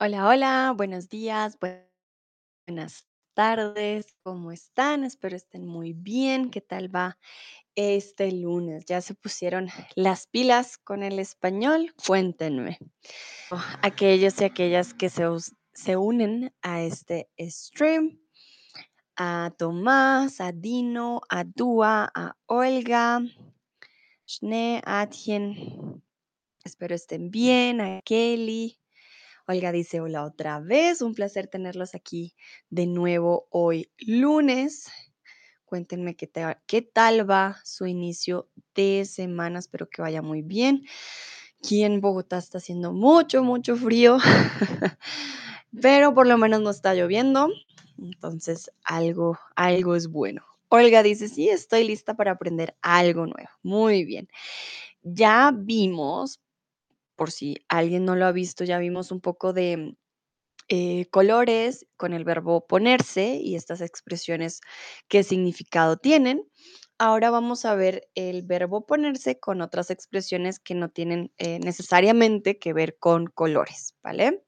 Hola, hola, buenos días, buenas tardes, ¿cómo están? Espero estén muy bien. ¿Qué tal va este lunes? ¿Ya se pusieron las pilas con el español? Cuéntenme. Aquellos y aquellas que se, se unen a este stream, a Tomás, a Dino, a Dúa, a Olga, Shne, Atien. Espero estén bien, a Kelly. Olga dice, hola otra vez, un placer tenerlos aquí de nuevo hoy lunes. Cuéntenme qué, qué tal va su inicio de semana, espero que vaya muy bien. Aquí en Bogotá está haciendo mucho, mucho frío, pero por lo menos no está lloviendo, entonces algo, algo es bueno. Olga dice, sí, estoy lista para aprender algo nuevo. Muy bien. Ya vimos, por si alguien no lo ha visto, ya vimos un poco de eh, colores con el verbo ponerse y estas expresiones qué significado tienen. Ahora vamos a ver el verbo ponerse con otras expresiones que no tienen eh, necesariamente que ver con colores, ¿vale?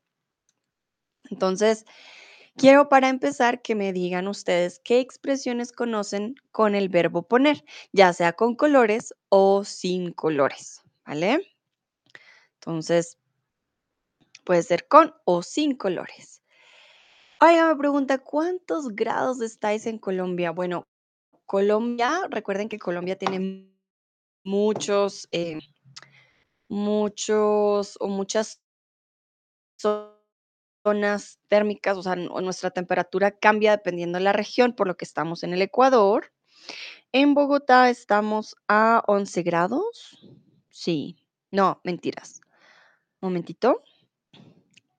Entonces, quiero para empezar que me digan ustedes qué expresiones conocen con el verbo poner, ya sea con colores o sin colores, ¿vale? Entonces, puede ser con o sin colores. Oiga, me pregunta, ¿cuántos grados estáis en Colombia? Bueno, Colombia, recuerden que Colombia tiene muchos, eh, muchos o muchas zo- zonas térmicas, o sea, nuestra temperatura cambia dependiendo de la región, por lo que estamos en el Ecuador. En Bogotá estamos a 11 grados. Sí, no, mentiras. Momentito.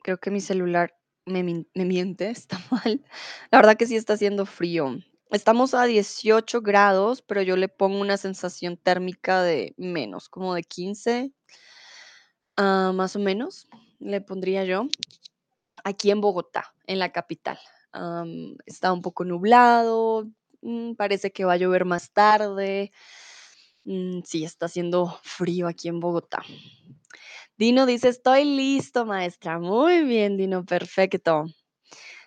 Creo que mi celular me, me miente, está mal. La verdad que sí está haciendo frío. Estamos a 18 grados, pero yo le pongo una sensación térmica de menos, como de 15, ah, más o menos, le pondría yo, aquí en Bogotá, en la capital. Está un poco nublado, mm, parece que va a llover más tarde. Mm, sí, está haciendo frío aquí en Bogotá. Dino dice, estoy listo, maestra. Muy bien, Dino, perfecto.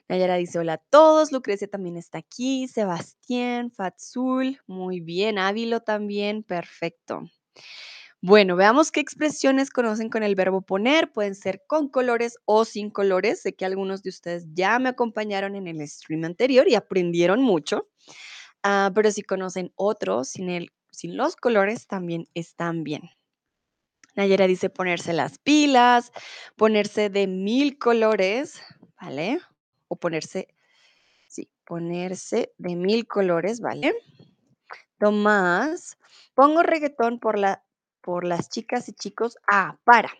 Nayara dice, hola a todos. Lucrecia también está aquí. Sebastián, Fatsul, muy bien. Ávilo también, perfecto. Bueno, veamos qué expresiones conocen con el verbo poner. Pueden ser con colores o sin colores. Sé que algunos de ustedes ya me acompañaron en el stream anterior y aprendieron mucho. Ah, pero si conocen otros sin, sin los colores, también están bien. Nayera dice ponerse las pilas, ponerse de mil colores, ¿vale? O ponerse, sí, ponerse de mil colores, ¿vale? Tomás, pongo reggaetón por la, por las chicas y chicos. Ah, para.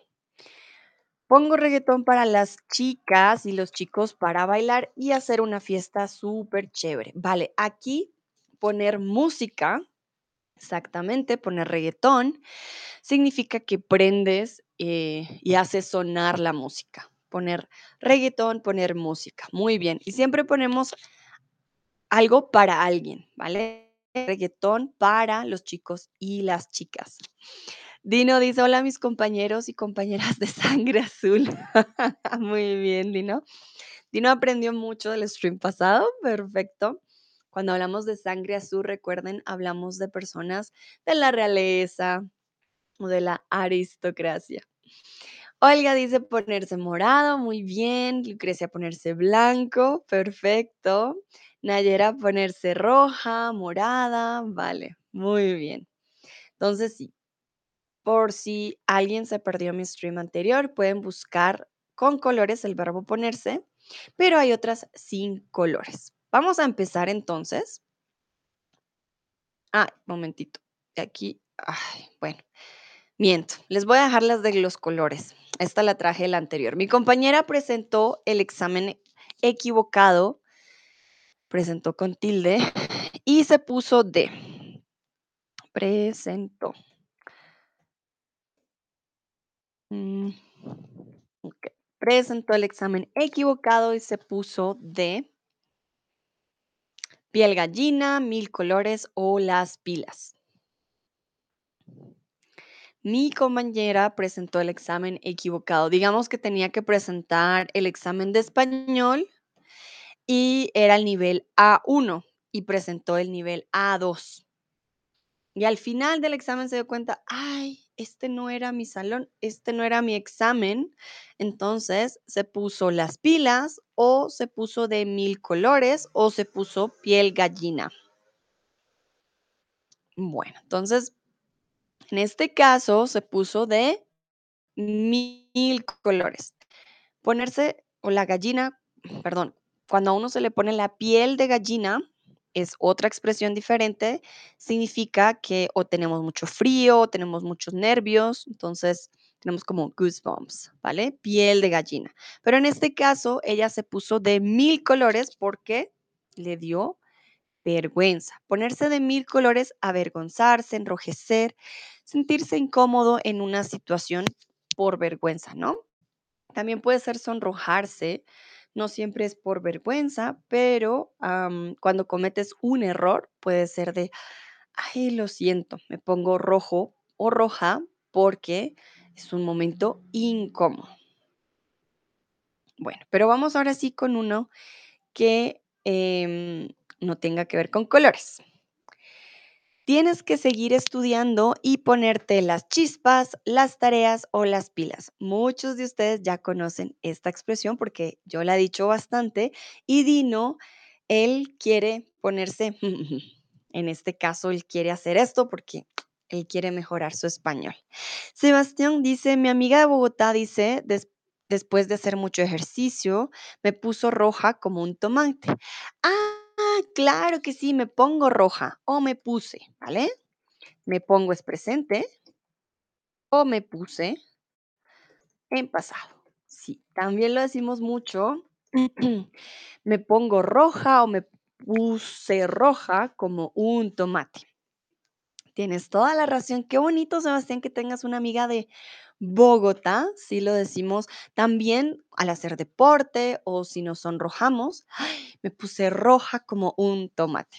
Pongo reggaetón para las chicas y los chicos para bailar y hacer una fiesta súper chévere. Vale, aquí poner música, exactamente, poner reggaetón significa que prendes eh, y haces sonar la música. Poner reggaetón, poner música. Muy bien. Y siempre ponemos algo para alguien, ¿vale? Reggaetón para los chicos y las chicas. Dino dice, hola mis compañeros y compañeras de sangre azul. Muy bien, Dino. Dino aprendió mucho del stream pasado, perfecto. Cuando hablamos de sangre azul, recuerden, hablamos de personas de la realeza o de la aristocracia. Olga dice ponerse morado, muy bien. Lucrecia ponerse blanco, perfecto. Nayera ponerse roja, morada, vale, muy bien. Entonces, sí, por si alguien se perdió mi stream anterior, pueden buscar con colores el verbo ponerse, pero hay otras sin colores. Vamos a empezar entonces. Ah, momentito. Aquí, ay, bueno. Miento, les voy a dejar las de los colores. Esta la traje la anterior. Mi compañera presentó el examen equivocado, presentó con tilde y se puso D. Presentó. Mm. Presentó el examen equivocado y se puso D. Piel gallina, mil colores o las pilas. Mi compañera presentó el examen equivocado. Digamos que tenía que presentar el examen de español y era el nivel A1 y presentó el nivel A2. Y al final del examen se dio cuenta, ay, este no era mi salón, este no era mi examen. Entonces se puso las pilas o se puso de mil colores o se puso piel gallina. Bueno, entonces en este caso se puso de mil colores. Ponerse o la gallina, perdón, cuando a uno se le pone la piel de gallina, es otra expresión diferente, significa que o tenemos mucho frío, o tenemos muchos nervios, entonces tenemos como goosebumps, ¿vale? Piel de gallina. Pero en este caso, ella se puso de mil colores porque le dio vergüenza. Ponerse de mil colores, avergonzarse, enrojecer, sentirse incómodo en una situación por vergüenza, ¿no? También puede ser sonrojarse, no siempre es por vergüenza, pero cuando cometes un error puede ser de, ay, lo siento, me pongo rojo o roja porque es un momento incómodo. Bueno, pero vamos ahora sí con uno que em, no tenga que ver con colores. Tienes que seguir estudiando y ponerte las chispas, las tareas o las pilas. Muchos de ustedes ya conocen esta expresión porque yo la he dicho bastante y Dino, él quiere ponerse, en este caso, él quiere hacer esto porque él quiere mejorar su español. Sebastián dice, mi amiga de Bogotá dice, "Des- después de hacer mucho ejercicio, me puso roja como un tomate. Ah, claro que sí, me pongo roja o me puse, ¿vale? Me pongo es presente o me puse en pasado. Sí, también lo decimos mucho. Me pongo roja o me puse roja como un tomate. Tienes toda la razón. Qué bonito, Sebastián, que tengas una amiga de Bogotá, sí lo decimos también al hacer deporte o si nos sonrojamos. "Ay, me puse roja como un tomate.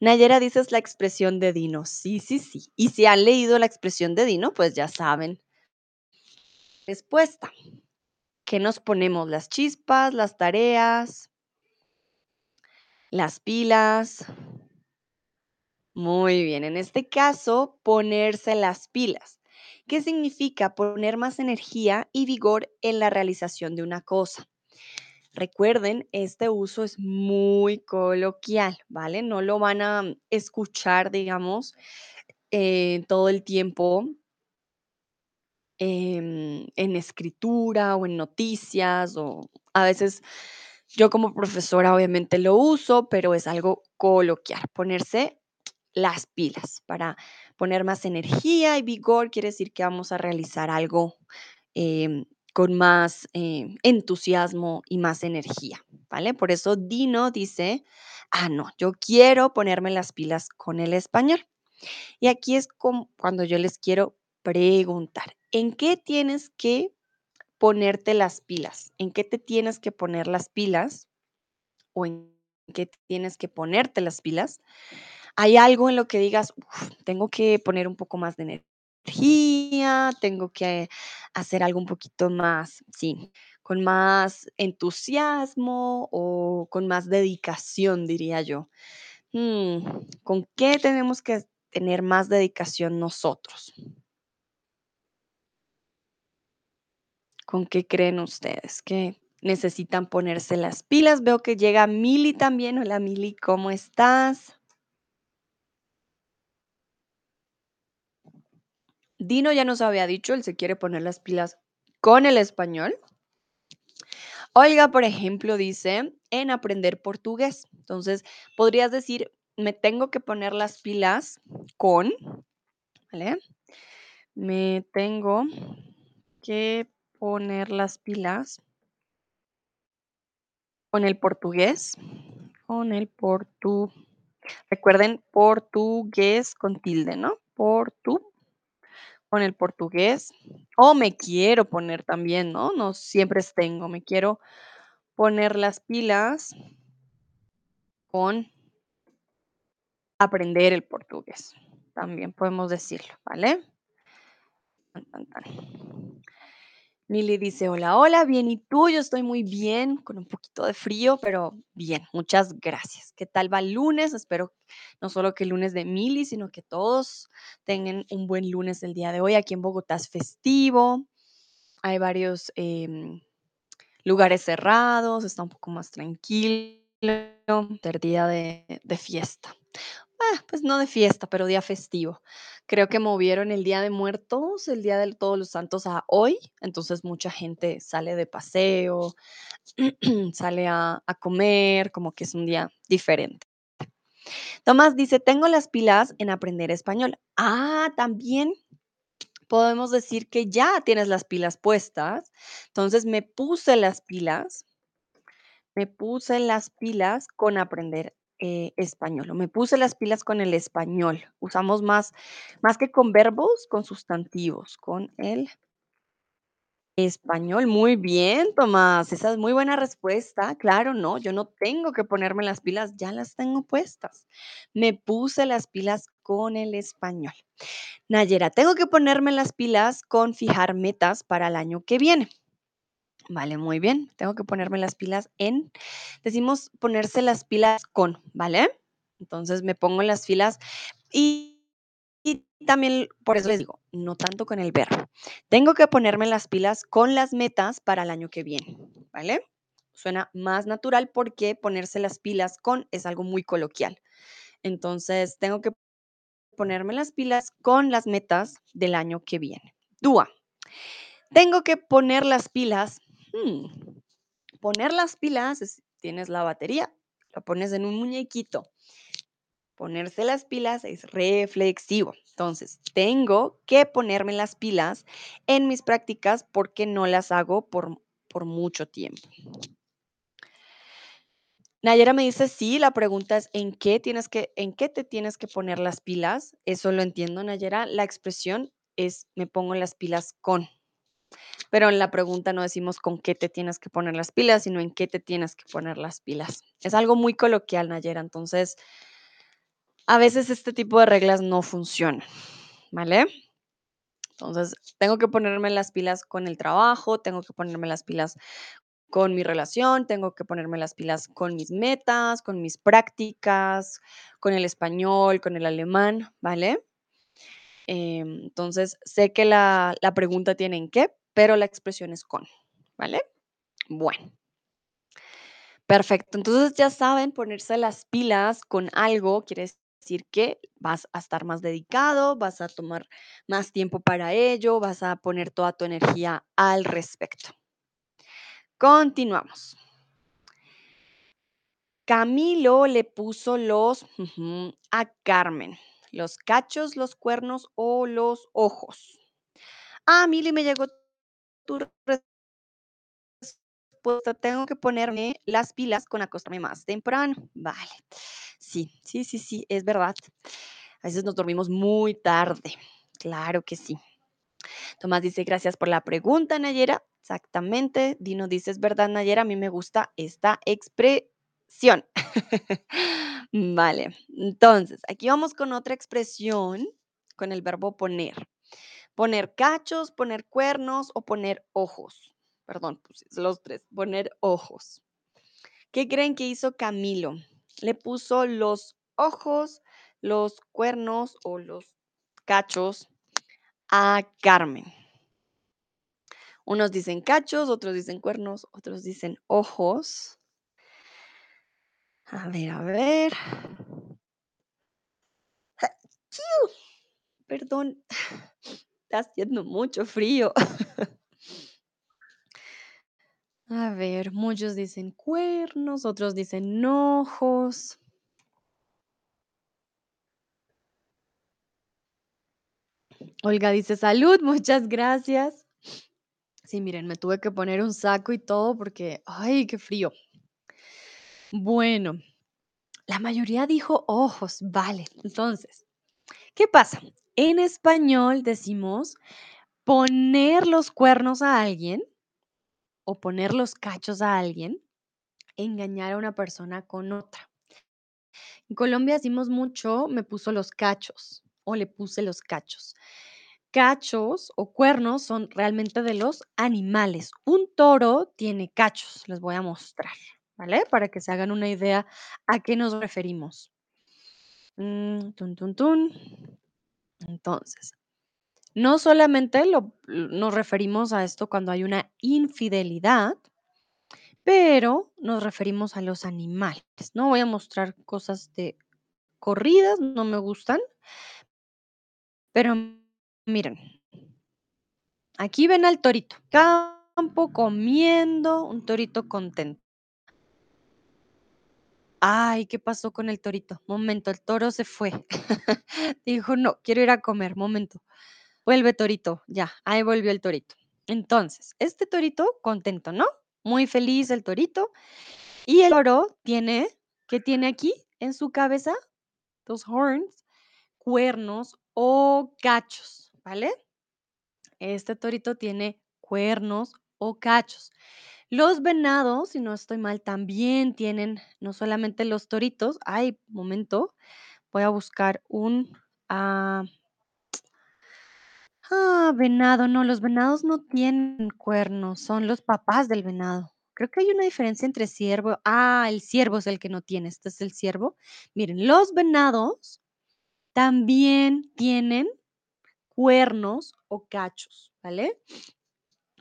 Nayera dices la expresión de Dino. Sí, sí, sí. Y si han leído la expresión de Dino, pues ya saben. Respuesta. ¿Qué nos ponemos? Las chispas, las tareas, las pilas. Muy bien. En este caso, ponerse las pilas. ¿Qué significa poner más energía y vigor en la realización de una cosa? Recuerden, este uso es muy coloquial, ¿vale? No lo van a escuchar, digamos, eh, todo el tiempo em, en escritura o en noticias o a veces yo como profesora obviamente lo uso, pero es algo coloquial, ponerse las pilas para poner más energía y vigor, quiere decir que vamos a realizar algo em, con más em, entusiasmo y más energía, ¿vale? Por eso Dino dice, ah, no, yo quiero ponerme las pilas con el español. Y aquí es como cuando yo les quiero preguntar, ¿en qué tienes que ponerte las pilas? ¿En qué te tienes que poner las pilas? ¿O en qué tienes que ponerte las pilas? ¿Hay algo en lo que digas, "Uf, tengo que poner un poco más de energía, tengo que hacer algo un poquito más, sí, con más entusiasmo o con más dedicación, diría yo? Mm, ¿con qué tenemos que tener más dedicación nosotros? ¿Con qué creen ustedes que necesitan ponerse las pilas? Veo que llega Mili también. Hola Mili, ¿cómo estás? Dino ya nos había dicho, él se quiere poner las pilas con el español. Olga, por ejemplo, dice en aprender portugués. Entonces, podrías decir, me tengo que poner las pilas con, ¿vale? Me tengo que poner las pilas con el portugués, con el portu. Recuerden, portugués con tilde, ¿no? Portu, con el portugués. O me quiero poner también, ¿no? No siempre tengo, me quiero poner las pilas con aprender el portugués. También podemos decirlo, ¿vale? Mili dice: "Hola, hola, bien, ¿y tú?". Yo estoy muy bien, con un poquito de frío, pero bien, muchas gracias. ¿Qué tal va el lunes? Espero no solo que el lunes de Mili, sino que todos tengan un buen lunes el día de hoy. Aquí en Bogotá es festivo, hay varios, em, lugares cerrados, está un poco más tranquilo, día de de fiesta. Ah, pues no de fiesta, pero día festivo. Creo que movieron el Día de Muertos, el Día de Todos los Santos a hoy, entonces mucha gente sale de paseo, sale a comer, como que es un día diferente. Tomás dice: "Tengo las pilas en aprender español". Ah, también podemos decir que ya tienes las pilas puestas. Entonces, me puse las pilas me puse las pilas con aprender, eh, español, o me puse las pilas con el español. Usamos más más que con verbos, con sustantivos, con el español. Muy bien, Tomás, esa es muy buena respuesta. Claro, no, yo no tengo que ponerme las pilas, ya las tengo puestas. Me puse las pilas con el español. Nayera, tengo que ponerme las pilas con fijar metas para el año que viene. Vale, muy bien. Tengo que ponerme las pilas en decimos ponerse las pilas con, ¿vale? Entonces, me pongo las pilas y y también por eso les digo, no tanto con el verbo. Tengo que ponerme las pilas con las metas para el año que viene, ¿vale? Suena más natural porque ponerse las pilas con es algo muy coloquial. Entonces, tengo que ponerme las pilas con las metas del año que viene. Dúa, tengo que poner las pilas, mm, poner las pilas es tienes la batería, lo pones en un muñequito. Ponerse las pilas es reflexivo. Entonces, tengo que ponerme las pilas en mis prácticas porque no las hago por por mucho tiempo. Nayera me dice: "Sí, la pregunta es, ¿en qué tienes que en qué te tienes que poner las pilas?". Eso lo entiendo, Nayera. La expresión es me pongo las pilas con. Pero en la pregunta no decimos con qué te tienes que poner las pilas, sino en qué te tienes que poner las pilas. Es algo muy coloquial, Nayera. Entonces a veces este tipo de reglas no funcionan, ¿vale? Entonces, tengo que ponerme las pilas con el trabajo, tengo que ponerme las pilas con mi relación, tengo que ponerme las pilas con mis metas, con mis prácticas, con el español, con el alemán, ¿vale? Em, entonces, sé que la la pregunta tiene en qué, pero la expresión es con, ¿vale? Bueno. Perfecto. Entonces, ya saben, ponerse las pilas con algo quiere decir que vas a estar más dedicado, vas a tomar más tiempo para ello, vas a poner toda tu energía al respecto. Continuamos. Camilo le puso los a Carmen, ¿los cachos, los cuernos o los ojos? Ah, Mili, me llegó tu respuesta. Tengo que ponerme las pilas con acostarme más temprano. Vale. Sí, sí, sí, sí, es verdad. A veces nos dormimos muy tarde. Claro que sí. Tomás dice: "Gracias por la pregunta, Nayera". Exactamente. Dino dice: "Es verdad, Nayera, a mí me gusta esta expresión". Vale. Entonces, aquí vamos con otra expresión con el verbo poner. Poner cachos, poner cuernos o poner ojos. Perdón, pues los 3. Poner ojos. ¿Qué creen que hizo Camilo? Le puso los ojos, los cuernos o los cachos a Carmen. Unos dicen cachos, otros dicen cuernos, otros dicen ojos. A ver, a ver. Perdón, está haciendo mucho frío. A ver, muchos dicen cuernos, otros dicen ojos. Olga dice: "Salud, muchas gracias". Sí, miren, me tuve que poner un saco y todo porque, ay, qué frío. Bueno, la mayoría dijo ojos, vale. Entonces, ¿qué pasa? En español decimos poner los cuernos a alguien o poner los cachos a alguien, engañar a una persona con otra. En Colombia decimos mucho: "Me puso los cachos" o "le puse los cachos". cachos o cuernos son realmente de los animales. Un toro tiene cachos, les voy a mostrar, ¿vale? Para que se hagan una idea a qué nos referimos. Mm, tun, tun, tun. Entonces, no solamente lo- nos referimos a esto cuando hay una infidelidad, pero nos referimos a los animales. No voy a mostrar cosas de corridas, no me gustan, pero miren, aquí ven al torito, campo comiendo, un torito contento. Ay, ¿qué pasó con el torito? Momento, el toro se fue. Dijo, no, quiero ir a comer, momento. Vuelve torito, ya, ahí volvió el torito. Entonces, este torito contento, ¿no? Muy feliz el torito. Y el toro tiene, ¿qué tiene aquí en su cabeza? Los horns, cuernos o cachos, ¿vale? Este torito tiene cuernos o cachos. Los venados, si no estoy mal, también tienen no solamente los toritos. Ay, momento, voy a buscar un ah, Ah, venado, no, los venados no tienen cuernos, son los papás del venado. Creo que hay una diferencia entre ciervo. Ah, el ciervo es el que no tiene, este es el ciervo. Miren, los venados también tienen cuernos o cachos, ¿vale?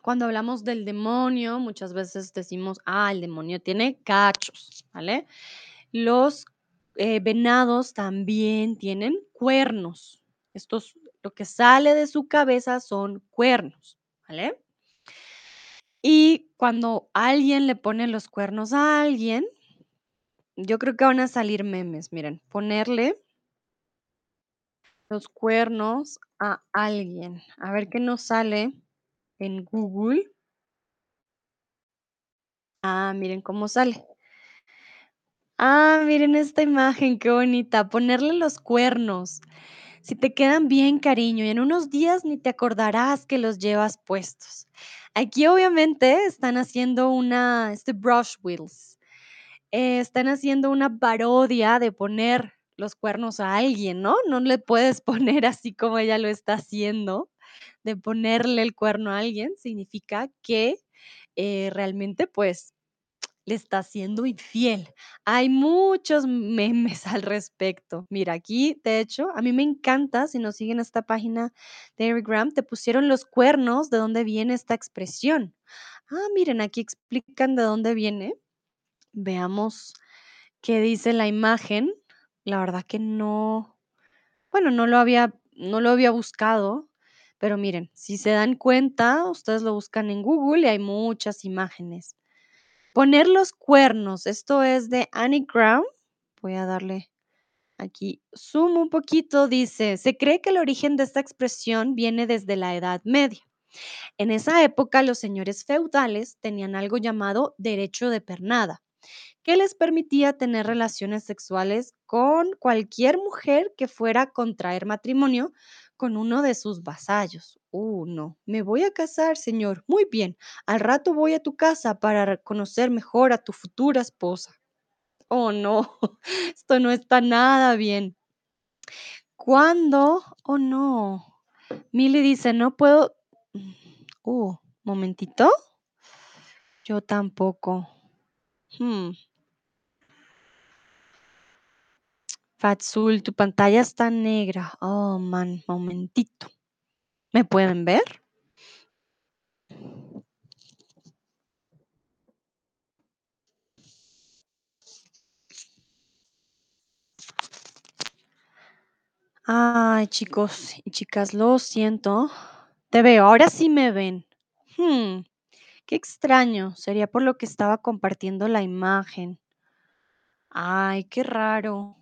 Cuando hablamos del demonio, muchas veces decimos, ah, el demonio tiene cachos, ¿vale? Los eh, venados también tienen cuernos. Estos, lo que sale de su cabeza son cuernos, ¿vale? Y cuando alguien le pone los cuernos a alguien, yo creo que van a salir memes, miren, ponerle los cuernos a alguien. A ver qué nos sale en Google. Ah, miren cómo sale. Ah, miren esta imagen, qué bonita. Ponerle los cuernos. Si te quedan bien, cariño, y en unos días ni te acordarás que los llevas puestos. Aquí obviamente están haciendo una, este brush wheels, eh, están haciendo una parodia de poner los cuernos a alguien, ¿no? No le puedes poner así como ella lo está haciendo, de ponerle el cuerno a alguien, significa que eh, realmente pues le está siendo infiel. Hay muchos memes al respecto. Mira, aquí, de hecho, a mí me encanta, si nos siguen esta página de Eric Graham, te pusieron los cuernos de dónde viene esta expresión. Ah, miren, aquí explican de dónde viene. Veamos qué dice la imagen. La verdad que no, bueno, no lo había, no lo había buscado, pero miren, si se dan cuenta, ustedes lo buscan en Google y hay muchas imágenes. Poner los cuernos, esto es de Annie Brown. Voy a darle aquí zoom un poquito. Dice, se cree que el origen de esta expresión viene desde la Edad Media. En esa época los señores feudales tenían algo llamado derecho de pernada, que les permitía tener relaciones sexuales con cualquier mujer que fuera a contraer matrimonio con uno de sus vasallos. Uh, no, me voy a casar, señor. Muy bien, al rato voy a tu casa para conocer mejor a tu futura esposa. Oh, no, esto no está nada bien. ¿Cuándo? Oh, no. Milly dice, no puedo... Uh, momentito. Yo tampoco. Hmm. Fatsul, tu pantalla está negra. Oh, man, momentito. ¿Me pueden ver? Ay, chicos y chicas, lo siento. Te veo, ahora sí me ven. Hmm, qué extraño. Sería por lo que estaba compartiendo la imagen. Ay, qué raro.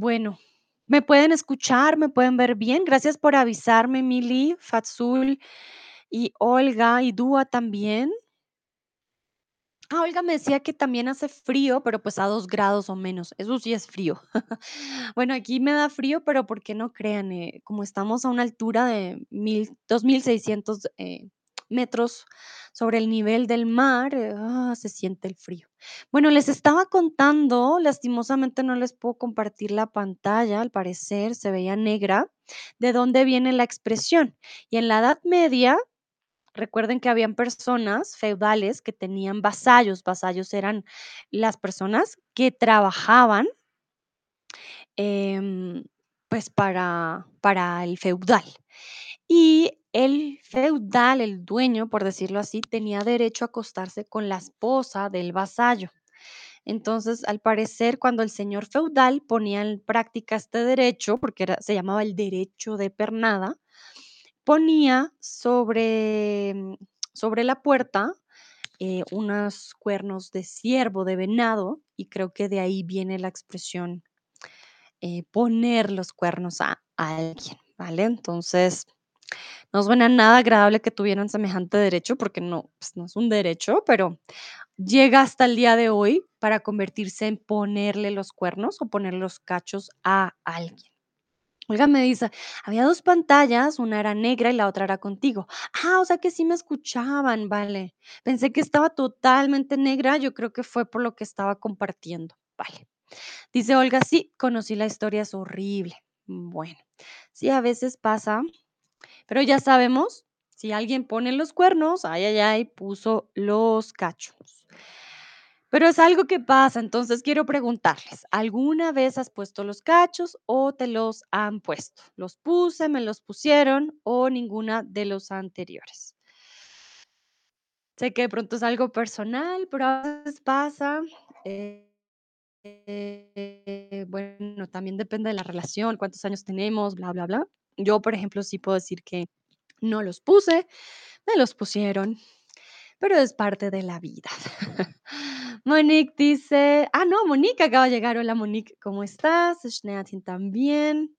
Bueno, ¿me pueden escuchar? ¿Me pueden ver bien? Gracias por avisarme, Mili, Fatsul y Olga y Dúa también. Ah, Olga me decía que también hace frío, pero pues a 2 grados o menos. Eso sí es frío. Bueno, aquí me da frío, pero porque no crean, eh, como estamos a una altura de mil, 2600 eh, metros sobre el nivel del mar, eh, ah, se siente el frío. Bueno, les estaba contando, lastimosamente no les puedo compartir la pantalla, al parecer se veía negra, de dónde viene la expresión. Y en la Edad Media, recuerden que habían personas feudales que tenían vasallos. Vasallos eran las personas que trabajaban em, pues para, para el feudal. Y el feudal, el dueño, por decirlo así, tenía derecho a acostarse con la esposa del vasallo. Entonces, al parecer, cuando el señor feudal ponía en práctica este derecho, porque se llamaba el derecho de pernada, ponía sobre, mm, sobre la puerta eh, unos cuernos de ciervo, de venado, y creo que de ahí viene la expresión eh, poner los cuernos a, a alguien, ¿vale? Entonces, no suena nada agradable que tuvieran semejante derecho, porque no, pues, no es un derecho, pero llega hasta el día de hoy para convertirse en ponerle los cuernos o poner los cachos a alguien. Olga me dice, había dos pantallas, una era negra y la otra era contigo. Ah, o sea que sí me escuchaban, vale. Pensé que estaba totalmente negra, yo creo que fue por lo que estaba compartiendo. Vale. Dice Olga, sí, conocí la historia, es horrible. Bueno, sí, a veces pasa, pero ya sabemos, si alguien pone los cuernos, ay, ay, ay, puso los cachos. Pero es algo que pasa, entonces quiero preguntarles, ¿alguna vez has puesto los cachos o te los han puesto? ¿Los puse, me los pusieron o ninguna de los anteriores? Sé que de pronto es algo personal, pero a veces pasa. eh, eh, bueno, también depende de la relación, cuántos años tenemos, bla, bla, bla. Yo, por ejemplo, sí puedo decir que no los puse, me los pusieron, pero es parte de la vida. Monique dice, ah, no, Monique acaba de llegar. Hola, Monique, ¿cómo estás? Schneatin también.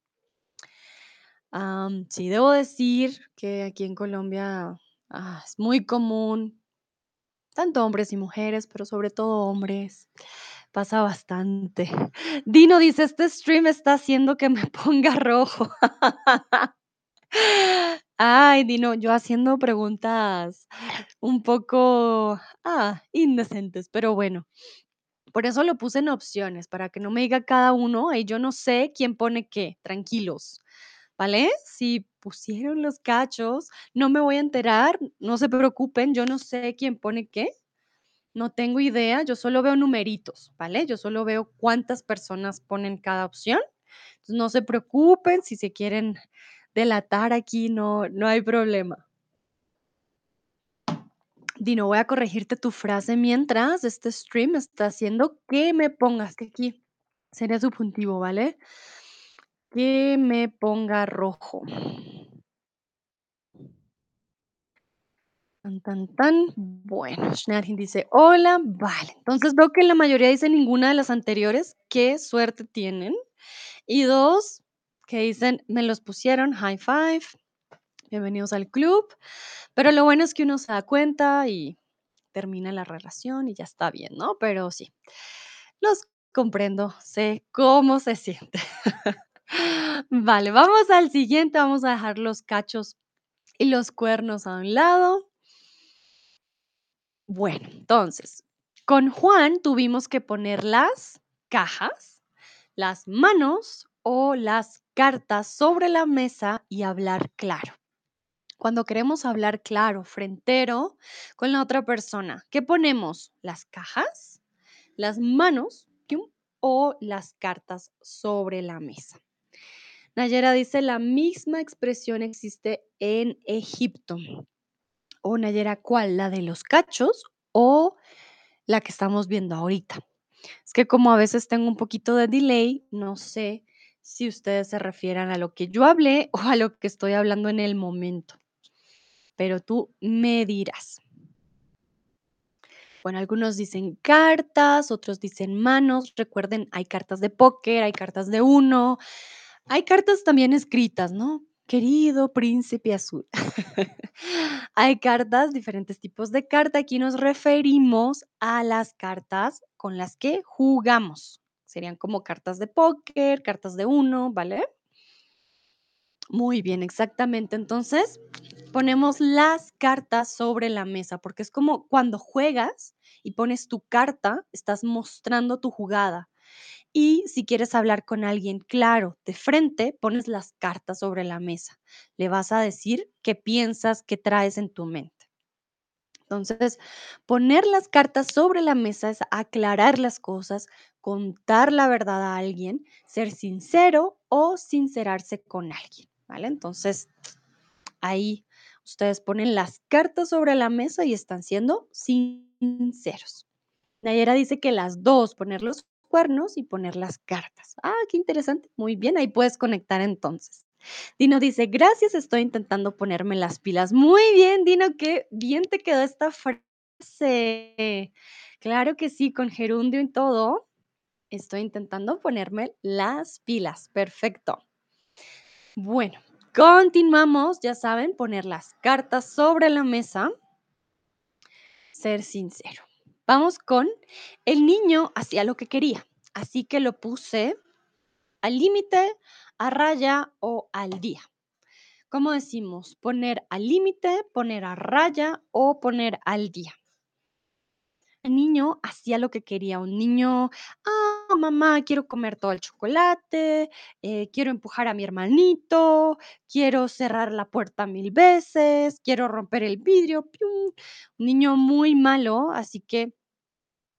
Am, sí, debo decir que aquí en Colombia ah, es muy común, tanto hombres y mujeres, pero sobre todo hombres. Pasa bastante. Dino dice, este stream está haciendo que me ponga rojo. Ay, Dino, yo haciendo preguntas un poco, ah, indecentes, pero bueno, por eso lo puse en opciones, para que no me diga cada uno, y yo no sé quién pone qué, tranquilos, ¿vale? Si pusieron los cachos, no me voy a enterar, no se preocupen, yo no sé quién pone qué, no tengo idea, yo solo veo numeritos, ¿vale? Yo solo veo cuántas personas ponen cada opción. No se preocupen si se quieren delatar aquí, no, no hay problema. Dino, voy a corregirte tu frase mientras este stream está haciendo que me pongas, que aquí sería subjuntivo, ¿vale? Que me ponga rojo. Tan, tan, tan. Bueno, Schnarrin dice, hola, vale. Entonces veo que la mayoría dice ninguna de las anteriores. Qué suerte tienen. Y dos que dicen, me los pusieron, high five, bienvenidos al club. Pero lo bueno es que uno se da cuenta y termina la relación y ya está bien, ¿no? Pero sí, los comprendo, sé cómo se siente. Vale, vamos al siguiente, vamos a dejar los cachos y los cuernos a un lado. Bueno, entonces, con Juan tuvimos que poner las cajas, las manos o las cartas sobre la mesa y hablar claro. Cuando queremos hablar claro, frentero con la otra persona, ¿qué ponemos? ¿Las cajas, las manos o las cartas sobre la mesa? Nayera dice, la misma expresión existe en Egipto. O Nayera, ¿cuál? ¿La de los cachos o la que estamos viendo ahorita? Es que como a veces tengo un poquito de delay, no sé si ustedes se refieran a lo que yo hablé o a lo que estoy hablando en el momento. Pero tú me dirás. Bueno, algunos dicen cartas, otros dicen manos. Recuerden, hay cartas de póker, hay cartas de uno, hay cartas también escritas, ¿no? Querido príncipe azul. hay cartas, diferentes tipos de carta. Aquí nos referimos a las cartas con las que jugamos. Serían como cartas de póker, cartas de uno, ¿vale? Muy bien, exactamente. Entonces, Ponemos las cartas sobre la mesa, porque es como cuando juegas y pones tu carta, estás mostrando tu jugada. Y si quieres hablar con alguien claro, de frente, pones las cartas sobre la mesa. Le vas a decir qué piensas, qué traes en tu mente. Entonces, poner las cartas sobre la mesa es aclarar las cosas, contar la verdad a alguien, ser sincero o sincerarse con alguien, ¿vale? Entonces, ahí ustedes ponen las cartas sobre la mesa y están siendo sinceros. Nayera dice que las dos, poner los cuernos y poner las cartas. Ah, qué interesante. Muy bien, ahí puedes conectar entonces. Dino dice, gracias, estoy intentando ponerme las pilas. Muy bien, Dino, qué bien te quedó esta frase. Claro que sí, con gerundio y todo. Estoy intentando ponerme las pilas. Perfecto. Bueno, continuamos. Ya saben, poner las cartas sobre la mesa. Ser sincero. Vamos con el niño hacía lo que quería, así que lo puse al límite, a raya o al día. ¿Cómo decimos? Poner al límite, poner a raya o poner al día. El niño hacía lo que quería. Un niño, ah, mamá, quiero comer todo el chocolate, eh, quiero empujar a mi hermanito, quiero cerrar la puerta mil veces, quiero romper el vidrio. Un niño muy malo, así que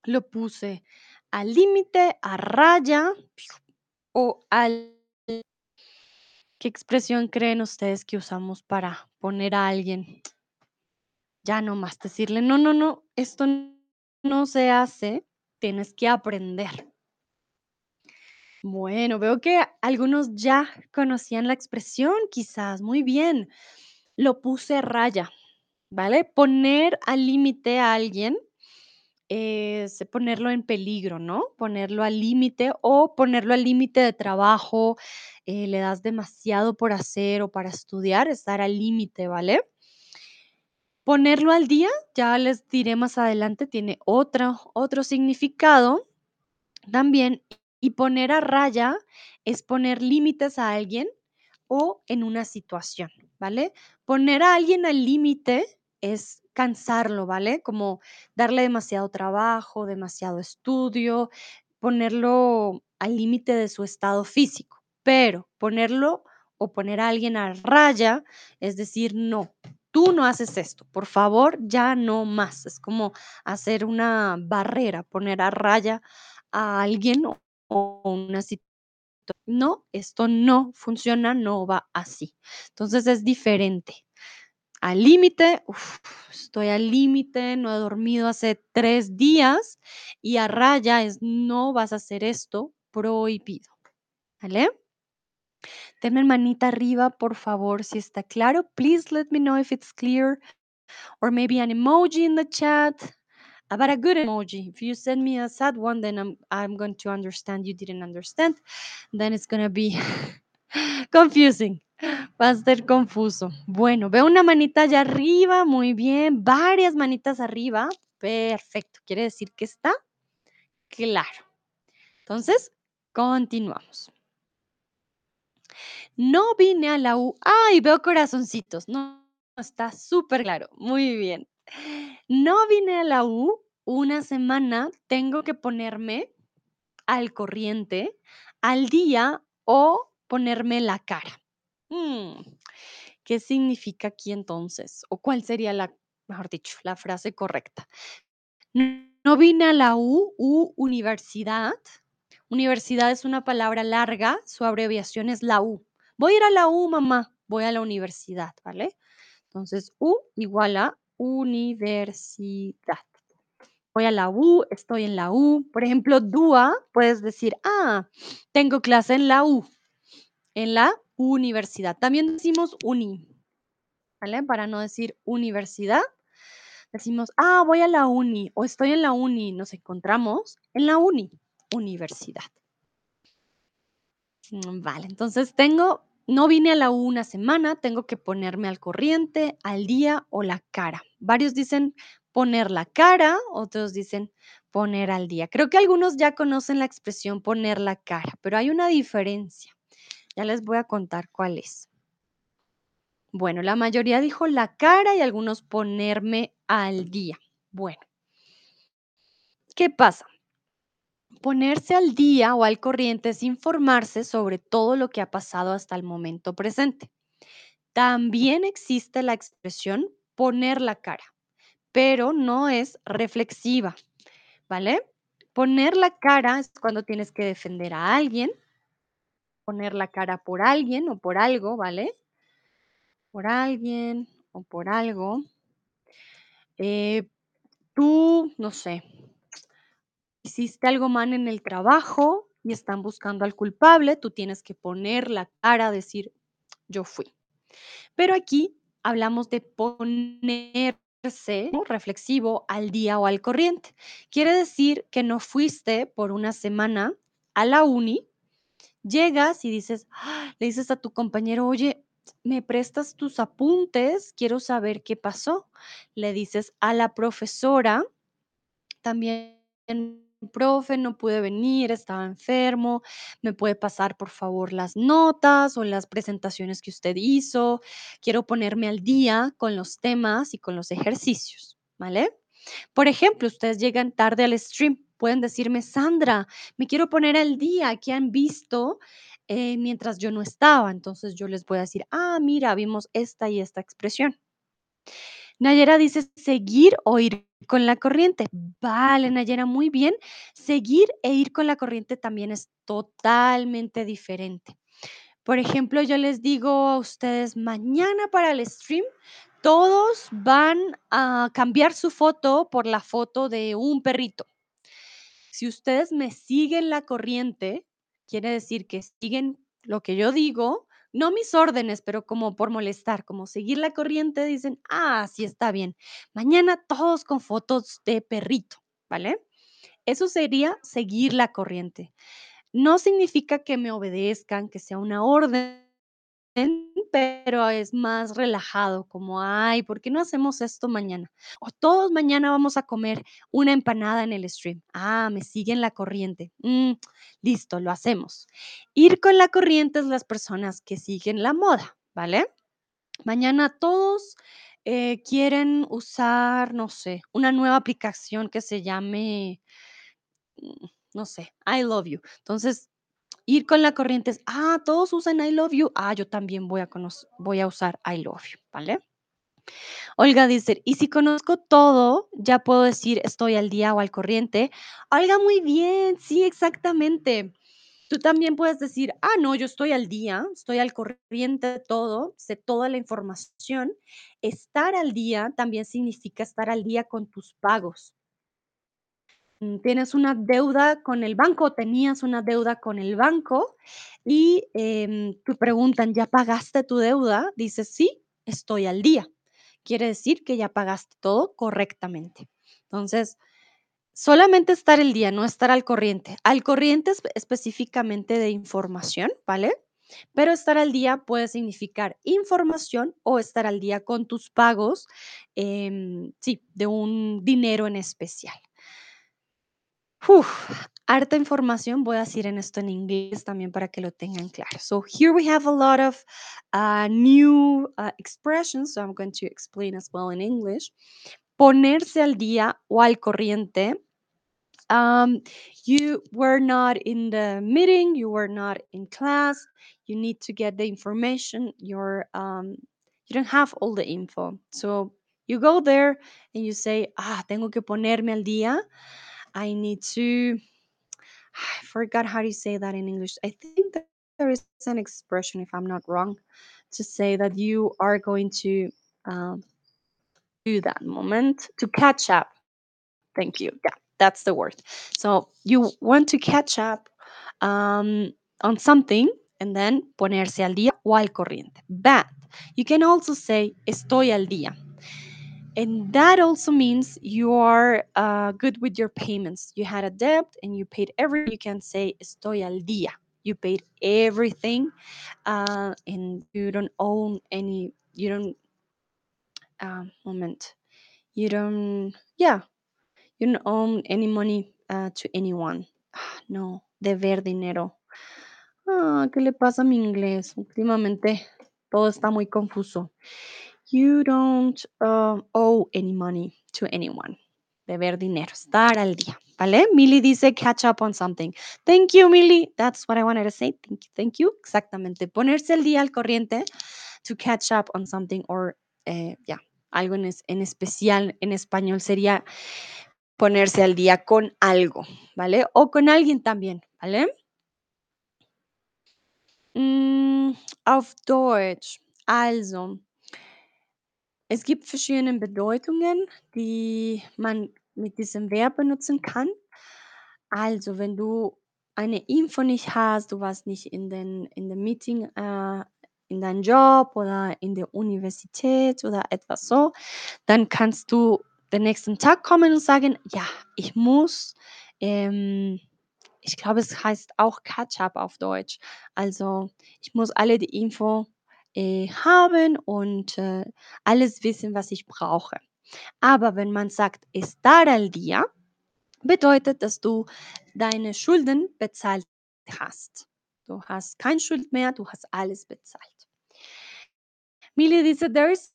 lo puse al límite, a raya o al... ¿Qué expresión creen ustedes que usamos para poner a alguien? Ya no más decirle, no, no, no, esto no se hace, tienes que aprender. Bueno, veo que algunos ya conocían la expresión, quizás, muy bien. Lo puse raya, ¿vale? Poner al límite a alguien es ponerlo en peligro, ¿no? Ponerlo al límite o ponerlo al límite de trabajo, eh, le das demasiado por hacer o para estudiar, estar al límite, ¿vale? Ponerlo al día, ya les diré más adelante, tiene otro, otro significado también. Y poner a raya es poner límites a alguien o en una situación, ¿vale? Poner a alguien al límite es cansarlo, ¿vale? Como darle demasiado trabajo, demasiado estudio, ponerlo al límite de su estado físico, pero ponerlo o poner a alguien a raya es decir, no, tú no haces esto, por favor, ya no más. Es como hacer una barrera, poner a raya a alguien o, una situación. No, esto no funciona, no va así. Entonces es diferente. Al límite, estoy al límite, no he dormido hace tres días y a raya es no vas a hacer esto, prohibido. ¿Vale? Denme manita arriba, por favor, si está claro. Please let me know if it's clear. Or maybe an emoji in the chat. About a good emoji. If you send me a sad one, then I'm, I'm going to understand you didn't understand. Then it's going to be confusing. Va a ser confuso. Bueno, veo una manita allá arriba. Muy bien. Varias manitas arriba. Perfecto. Quiere decir que está claro. Entonces, continuamos. No vine a la U. ¡Ay! Veo corazoncitos. No, está súper claro. Muy bien. No vine a la U una semana. Tengo que ponerme al corriente, al día o ponerme la cara. Mm, ¿Qué significa aquí entonces? ¿O cuál sería la, mejor dicho, la frase correcta? No vine a la U, U, universidad. Universidad es una palabra larga, su abreviación es la U. Voy a ir a la U, mamá, voy a la universidad, ¿vale? Entonces, U igual a universidad. Voy a la U, estoy en la U. Por ejemplo, DUA, puedes decir, ah, tengo clase en la U, en la universidad. También decimos uni, ¿vale? Para no decir universidad, decimos, ah, voy a la uni o estoy en la uni. Nos encontramos en la uni, universidad. Mm, Vale, entonces tengo, no vine a la U una semana, tengo que ponerme al corriente, al día o la cara. Varios dicen poner la cara, otros dicen poner al día. Creo que algunos ya conocen la expresión poner la cara, pero hay una diferencia. Ya les voy a contar cuál es. Bueno, la mayoría dijo la cara y algunos ponerme al día. Bueno, ¿qué pasa? Ponerse al día o al corriente es informarse sobre todo lo que ha pasado hasta el momento presente. También existe la expresión poner la cara, pero no es reflexiva, ¿vale? Poner la cara es cuando tienes que defender a alguien, poner la cara por alguien o por algo, ¿vale? Por alguien o por algo. Eh, tú, no sé, hiciste algo mal en el trabajo y están buscando al culpable, tú tienes que poner la cara, decir, yo fui. Pero aquí hablamos de ponerse reflexivo al día o al corriente. Quiere decir que no fuiste por una semana a la uni, llegas y dices, ¡ah! le dices a tu compañero, oye, ¿me prestas tus apuntes? Quiero saber qué pasó. Le dices a la profesora, también, profe, no pude venir, estaba enfermo, me puede pasar por favor las notas o las presentaciones que usted hizo. Quiero ponerme al día con los temas y con los ejercicios, ¿vale? Por ejemplo, ustedes llegan tarde al stream, pueden decirme, Sandra, me quiero poner al día, ¿qué han visto? eh, mientras yo no estaba. Entonces yo les voy a decir, ah, mira, vimos esta y esta expresión. Nayera dice seguir o ir con la corriente. Vale, Nayera, muy bien. Seguir e ir con la corriente también es totalmente diferente. Por ejemplo, yo les digo a ustedes, mañana para el stream, todos van a cambiar su foto por la foto de un perrito. Si ustedes me siguen la corriente, quiere decir que siguen lo que yo digo, no mis órdenes, pero como por molestar, como seguir la corriente, dicen, ah, sí está bien. Mañana todos con fotos de perrito, ¿vale? Eso sería seguir la corriente. No significa que me obedezcan, que sea una orden, pero es más relajado, como, ay, ¿por qué no hacemos esto mañana? O todos mañana vamos a comer una empanada en el stream. Ah, me siguen la corriente. Mm, listo, lo hacemos. Ir con la corriente es las personas que siguen la moda, ¿vale? Mañana todos eh, quieren usar, no sé, una nueva aplicación que se llame, mm, no sé, I love you. Entonces, Ir con la corriente es, ah, todos usan I love you, ah, yo también voy a usar I love you, ¿vale? Olga dice, y si conozco todo, ya puedo decir estoy al día o al corriente. Olga, muy bien, sí, exactamente. Tú también puedes decir, ah, no, yo estoy al día, estoy al corriente de todo, sé toda la información. Estar al día también significa estar al día con tus pagos. Mm, tienes una deuda con el banco, tenías una deuda con el banco y, em, te preguntan: "¿Ya pagaste tu deuda?". Dices: "Sí, estoy al día". Quiere decir que ya pagaste todo correctamente. Entonces, solamente estar al día, no estar al corriente. Al corriente espe específicamente de información, ¿vale? Pero estar al día puede significar información o estar al día con tus pagos, em, sí, de un dinero en especial. Uf, harta información. Voy a decir en esto en inglés también para que lo tengan claro. So here we have a lot of uh, new uh, expressions. So I'm going to explain as well in English. Ponerse al día o al corriente. Um, you were not in the meeting. You were not in class. You need to get the information. You're um, you don't have all the info. So you go there and you say, ah, tengo que ponerme al día. I need to I forgot how to say that in English. I think that there is an expression, if I'm not wrong, to say that you are going to um, do that moment to catch up. Thank you. Yeah, that's the word. So you want to catch up um, on something and then ponerse al día o al corriente. But you can also say estoy al día. And that also means you are uh, good with your payments. You had a debt and you paid everything. You can say estoy al día. You paid everything uh, and you don't own any, you don't, uh, moment, you don't, yeah, you don't own any money uh, to anyone. Ah, no, deber dinero. Ah, ¿qué le pasa a mi inglés? Últimamente todo está muy confuso. You don't, um, owe any money to anyone. Deber dinero, estar al día, ¿vale? Milly dice catch up on something. Thank you, Milly. That's what I wanted to say. Thank you, thank you. Exactamente. Ponerse al día al corriente to catch up on something or, ya, algo en, en especial en español sería ponerse al día con algo, ¿vale? O con alguien también, ¿vale? Mm, auf Deutsch. Also, es gibt verschiedene Bedeutungen, die man mit diesem Verb benutzen kann. Also, wenn du eine Info nicht hast, du warst nicht in den in dem Meeting, äh, in deinem Job oder in der Universität oder etwas so, dann kannst du den nächsten Tag kommen und sagen: „Ja, ich muss, ähm“ ich glaube, es heißt auch Catch-up auf Deutsch. Also, ich muss alle die Info, äh, haben und, äh, alles wissen, was ich brauche. Aber wenn man sagt estar al día, bedeutet, dass du deine Schulden bezahlt hast. Du hast keine Schuld mehr, du hast alles bezahlt. Mili dice, there is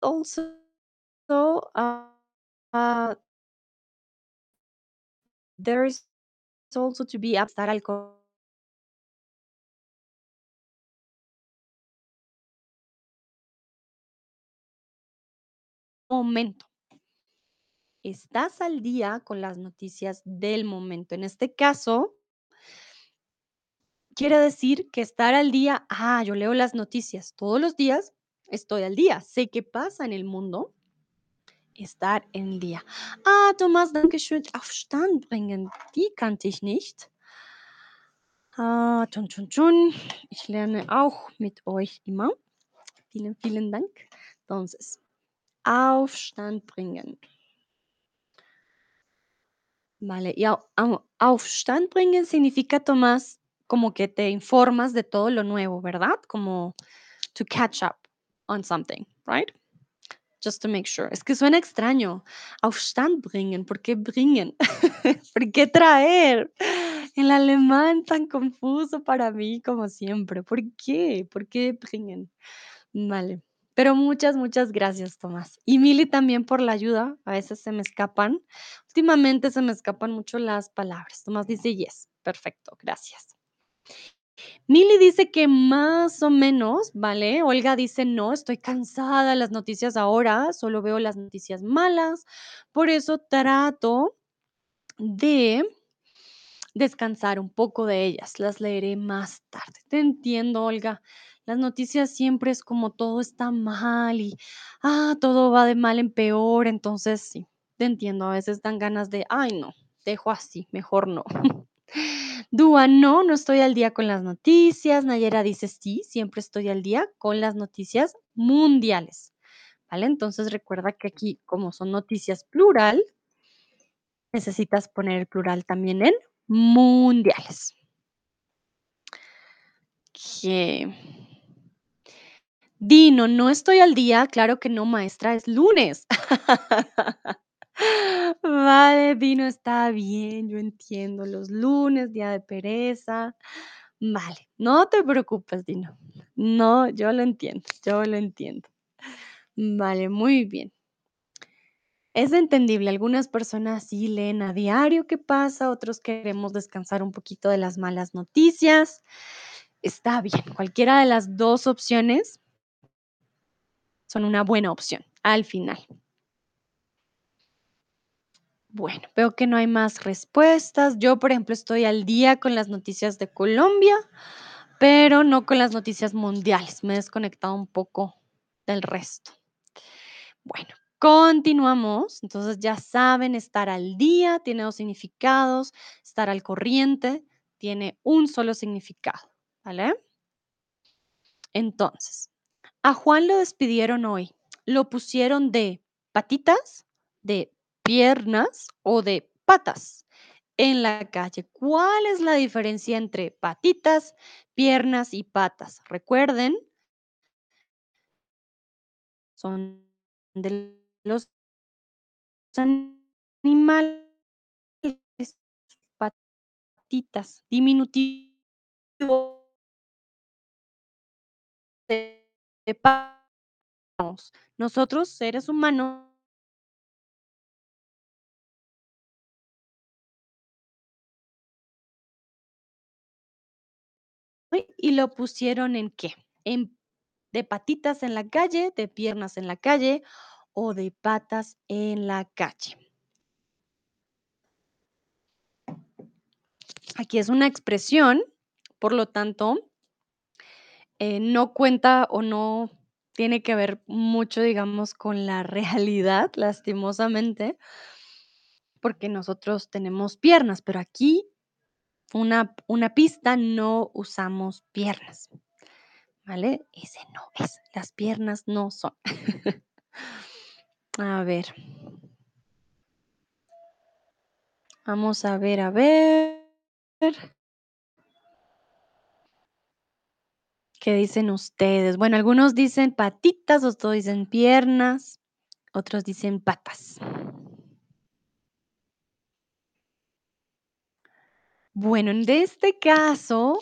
also uh, uh, there is also to be estar al momento. Estás al día con las noticias del momento. En este caso, quiere decir que estar al día, ah, yo leo las noticias todos los días, estoy al día, sé qué pasa en el mundo, estar en día. Ah, Thomas, danke schön. Auf Stand bringen, die kannte ich nicht. Ah, tschun, tschun, tschun. Ich lerne auch mit euch immer. Vielen, vielen Dank. Entonces, Aufstand bringen. Vale, y au- au- Aufstand bringen significa, Tomás, como que te informas de todo lo nuevo, ¿verdad? Como to catch up on something, right? Just to make sure. Es que suena extraño. Aufstand bringen, ¿por qué bringen? ¿Por qué traer? El alemán tan confuso para mí como siempre. ¿Por qué? ¿Por qué bringen? Vale. Pero muchas, muchas gracias, Tomás. Y Mili también por la ayuda. A veces se me escapan. Últimamente se me escapan mucho las palabras. Tomás dice yes. Perfecto, gracias. Mili dice que más o menos, ¿vale? Olga dice, no, estoy cansada de las noticias ahora, solo veo las noticias malas, por eso trato de descansar un poco de ellas, las leeré más tarde. Te entiendo, Olga. Las noticias siempre es como todo está mal y ah, todo va de mal en peor, entonces sí, te entiendo. A veces dan ganas de, ay, no, dejo así, mejor no. Dúa, no, no estoy al día con las noticias. Nayera dice, sí, siempre estoy al día con las noticias mundiales. ¿Vale? Entonces recuerda que aquí, como son noticias plural, necesitas poner el plural también en mundiales. Que Dino, no estoy al día. Claro que no, maestra, es lunes. Vale, Dino, está bien, yo entiendo. Los lunes, día de pereza. Vale, no te preocupes, Dino. No, yo lo entiendo, yo lo entiendo. Vale, muy bien. Es entendible, algunas personas sí leen a diario qué pasa, otros queremos descansar un poquito de las malas noticias. Está bien, cualquiera de las dos opciones son una buena opción al final. Bueno, veo que no hay más respuestas. Yo, por ejemplo, estoy al día con las noticias de Colombia, pero no con las noticias mundiales. Me he desconectado un poco del resto. Bueno, continuamos. Entonces ya saben, estar al día tiene dos significados, estar al corriente tiene un solo significado, ¿vale? Entonces, a Juan lo despidieron hoy. Lo pusieron de patitas, de piernas o de patas en la calle. ¿Cuál es la diferencia entre patitas, piernas y patas? Recuerden, son de los animales, patitas, diminutivo nosotros, seres humanos y lo pusieron, ¿en qué? En de patitas en la calle, de piernas en la calle o de patas en la calle. Aquí es una expresión, por lo tanto eh, no cuenta o no tiene que ver mucho, digamos, con la realidad, lastimosamente porque nosotros tenemos piernas, pero aquí una una pista, no usamos piernas, ¿vale? Ese no es, las piernas no son. A ver. Vamos a ver, a ver. ¿Qué dicen ustedes? Bueno, algunos dicen patitas, otros dicen piernas, otros dicen patas. Bueno, en este caso,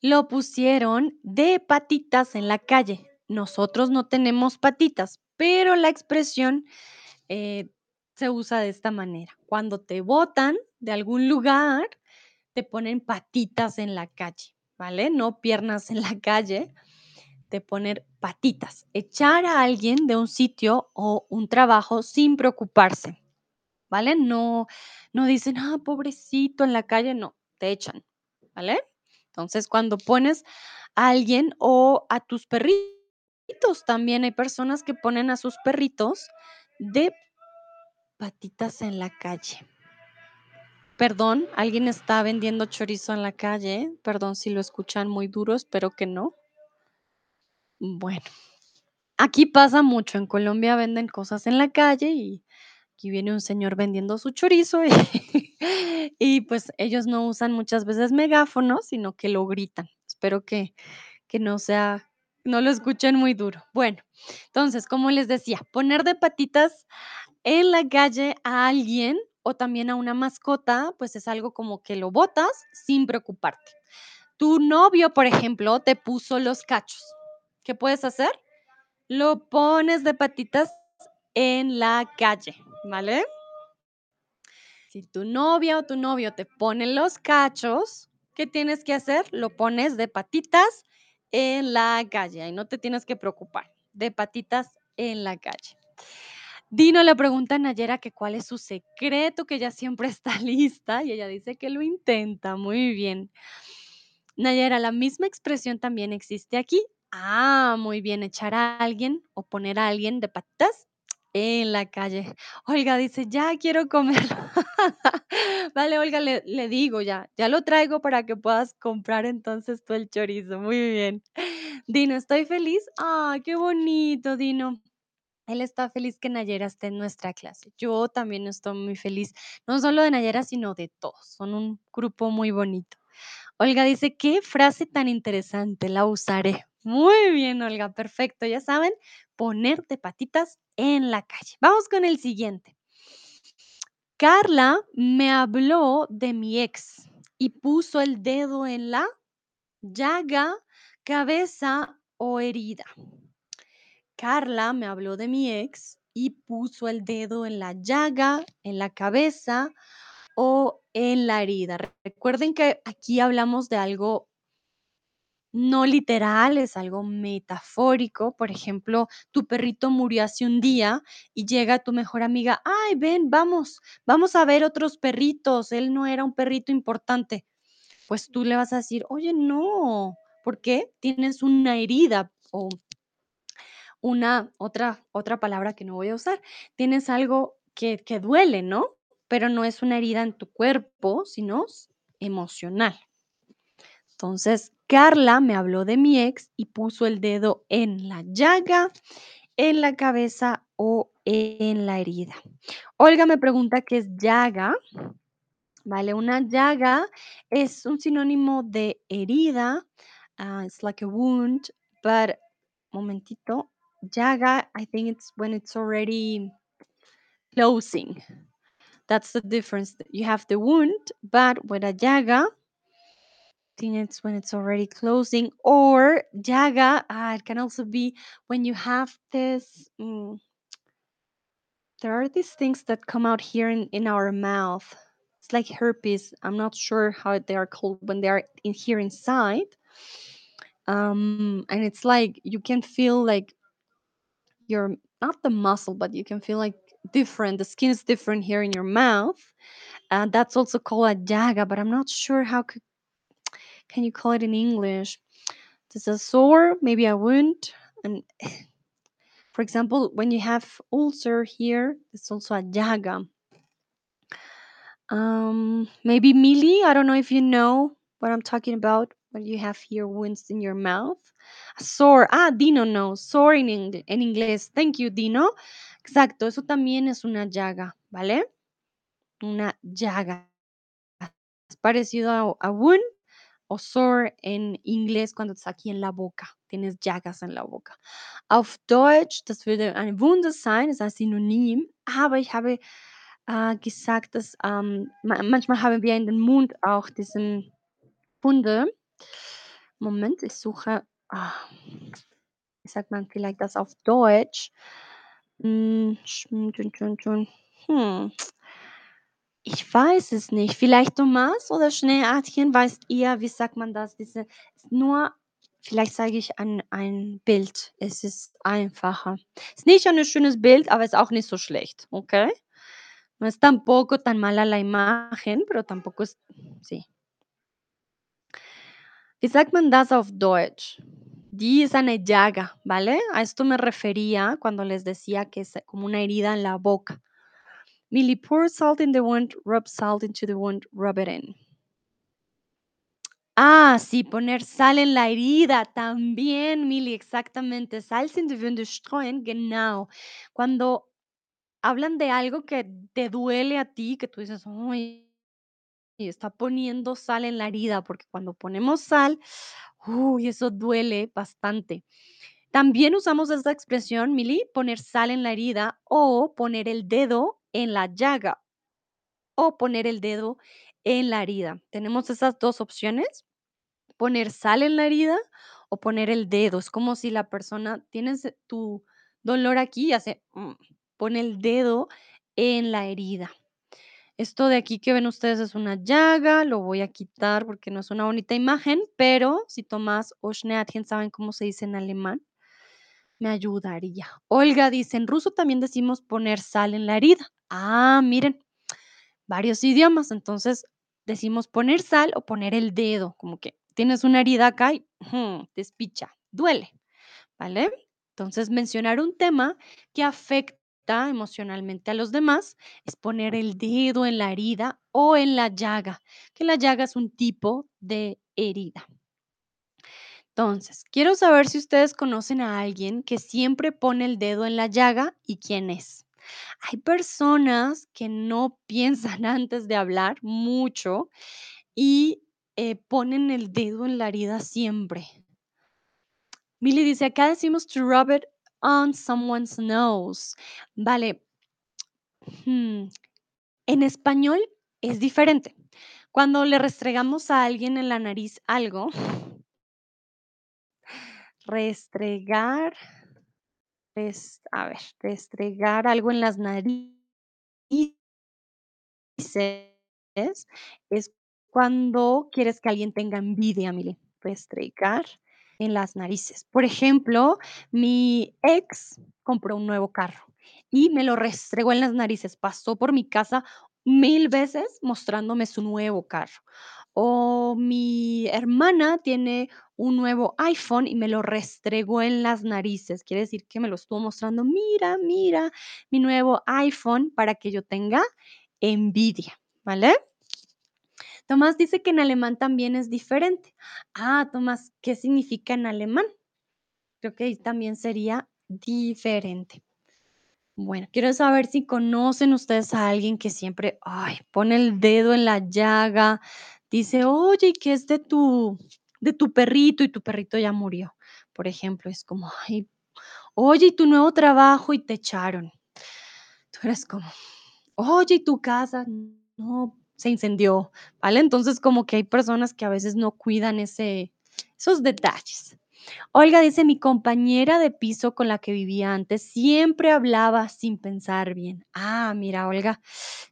lo pusieron de patitas en la calle. Nosotros no tenemos patitas, pero la expresión, eh, se usa de esta manera. Cuando te botan de algún lugar, te ponen patitas en la calle, ¿vale? No piernas en la calle, te ponen patitas. Echar a alguien de un sitio o un trabajo sin preocuparse, ¿vale? No no dicen: "Ah, pobrecito en la calle", no, te echan, ¿vale? Entonces, cuando pones a alguien o a tus perritos, también hay personas que ponen a sus perritos de patitas en la calle. Perdón, ¿alguien está vendiendo chorizo en la calle? Perdón si lo escuchan muy duro, espero que no. Bueno, aquí pasa mucho, en Colombia venden cosas en la calle y aquí viene un señor vendiendo su chorizo y y, pues, ellos no usan muchas veces megáfono, sino que lo gritan. Espero que que no sea no lo escuchen muy duro. Bueno, entonces, como les decía, poner de patitas en la calle a alguien o también a una mascota, pues, es algo como que lo botas sin preocuparte. Tu novio, por ejemplo, te puso los cachos, ¿qué puedes hacer? Lo pones de patitas en la calle, ¿vale? Si tu novia o tu novio te pone los cachos, ¿qué tienes que hacer? Lo pones de patitas en la calle, ahí no te tienes que preocupar, de patitas en la calle. Dino le pregunta a Nayera que cuál es su secreto, que ella siempre está lista y ella dice que lo intenta, muy bien. Nayera, ¿la misma expresión también existe aquí? Ah, muy bien, echar a alguien o poner a alguien de patitas en la calle. Olga dice: "Ya quiero comer". Vale, Olga, le le digo ya, ya lo traigo para que puedas comprar entonces tú el chorizo, muy bien. Dino: "Estoy feliz". Ay, qué bonito, Dino. Él está feliz que Nayera esté en nuestra clase. Yo también estoy muy feliz, no solo de Nayera, sino de todos, son un grupo muy bonito. Olga dice: "Qué frase tan interesante, la usaré". Muy bien, Olga, perfecto, ya saben, poner de patitas en la calle. Vamos con el siguiente. Carla me habló de mi ex y puso el dedo en la llaga, cabeza o herida. Carla me habló de mi ex y puso el dedo en la llaga, en la cabeza o en la herida. Recuerden que aquí hablamos de algo no literal, es algo metafórico. Por ejemplo, tu perrito murió hace un día y llega tu mejor amiga: "Ay, ven, vamos, vamos a ver otros perritos, él no era un perrito importante". Pues tú le vas a decir: "Oye, no, ¿por qué? Tienes una herida", o una otra otra palabra que no voy a usar, tienes algo que que duele, ¿no? Pero no es una herida en tu cuerpo, sino emocional. Entonces, Carla me habló de mi ex y puso el dedo en la llaga, en la cabeza o en la herida. Olga me pregunta qué es llaga. Vale, una llaga es un sinónimo de herida, ah, it's like a wound, but momentito, llaga, I think it's when it's already closing. That's the difference. You have the wound, but with a llaga think it's when it's already closing or llaga, ah, it can also be when you have this, mm, there are these things that come out here in, in our mouth. It's like herpes. I'm not sure how they are called when they are in here inside. Um, and it's like you can feel like your not the muscle, but you can feel like different. The skin is different here in your mouth. And that's also called a llaga, but I'm not sure how can you call it in English. There's a sore, maybe a wound, and for example, when you have ulcer here, it's also a llaga. Um, maybe mealy. I don't know if you know what I'm talking about you have here wounds in your mouth. Sore. Ah, Dino knows. Sore ing- en inglés. Thank you, Dino. Exacto, eso también es una llaga, ¿vale? Una llaga. Es parecido a, a wound o sore en inglés cuando estás aquí en la boca. Tienes llagas en la boca. Auf Deutsch, das würde eine Wunde sein, ist ein Synonym, aber ich habe äh, gesagt, dass ähm, ma manchmal haben wir in den Mund auch diesen Wunde. Moment, ich suche, ah, wie sagt man vielleicht das auf Deutsch? Hm, tun. Hm, ich weiß es nicht. Vielleicht Thomas oder Schneeartchen weißt ihr, wie sagt man das? Diese nur vielleicht zeige ich ein ein Bild. Es ist einfacher. Ist nicht ein schönes Bild, aber ist auch nicht so schlecht, ¿okey? No es tampoco tan mala la imagen, pero tampoco es sí. Sagt man das auf Deutsch? Die ist eine llaga, ¿vale? A esto me refería cuando les decía que es como una herida en la boca. Millie, pour salt in the wound, rub salt into the wound, rub it in. Ah, sí, poner sal en la herida también, Mili, exactamente. Salz in die Wunde streuen, genau. Cuando hablan de algo que te duele a ti, que tú dices, ay, está poniendo sal en la herida, porque cuando ponemos sal, uy, eso duele bastante. También usamos esta expresión, Mili, poner sal en la herida o poner el dedo en la llaga o poner el dedo en la herida. Tenemos esas dos opciones poner sal en la herida o poner el dedo. Es como si la persona tienes tu dolor aquí y hace, mm, pone el dedo en la herida. Esto de aquí que ven ustedes es una llaga, lo voy a quitar porque no es una bonita imagen, pero si Tomás o Schneatchen saben cómo se dice en alemán, me ayudaría. Olga dice, en ruso también decimos poner sal en la herida. Ah, miren, varios idiomas. Entonces decimos poner sal o poner el dedo, como que tienes una herida acá y ujú, te espicha, duele, ¿vale? Entonces mencionar un tema que afecta emocionalmente a los demás es poner el dedo en la herida o en la llaga, que la llaga es un tipo de herida. Entonces, quiero saber si ustedes conocen a alguien que siempre pone el dedo en la llaga y quién es. Hay personas que no piensan antes de hablar mucho y eh, ponen el dedo en la herida siempre. Milly dice, acá decimos to rub it on someone's nose. Vale, hmm, en español es diferente. Cuando le restregamos a alguien en la nariz algo, restregar, res- a ver, restregar algo en las narices es cuando quieres que alguien tenga envidia, Mili, restregar en las narices. Por ejemplo, mi ex compró un nuevo carro y me lo restregó en las narices. Pasó por mi casa mil veces mostrándome su nuevo carro. O mi hermana tiene un nuevo iPhone y me lo restregó en las narices. Quiere decir que me lo estuvo mostrando, mira, mira, mi nuevo iPhone para que yo tenga envidia, ¿vale? Tomás dice que en alemán también es diferente. Ah, Tomás, ¿qué significa en alemán? Creo que también sería diferente. Bueno, quiero saber si conocen ustedes a alguien que siempre, ay, pone el dedo en la llaga, dice, oye, ¿y qué es de tu, de tu perrito? Y tu perrito ya murió. Por ejemplo, es como, ay, oye, ¿y tu nuevo trabajo? Y te echaron. Tú eres como, oye, ¿y tu casa? No, se incendió, ¿vale? Entonces, como que hay personas que a veces no cuidan ese esos detalles. Olga dice: "Mi compañera de piso con la que vivía antes siempre hablaba sin pensar bien". Ah, mira, Olga,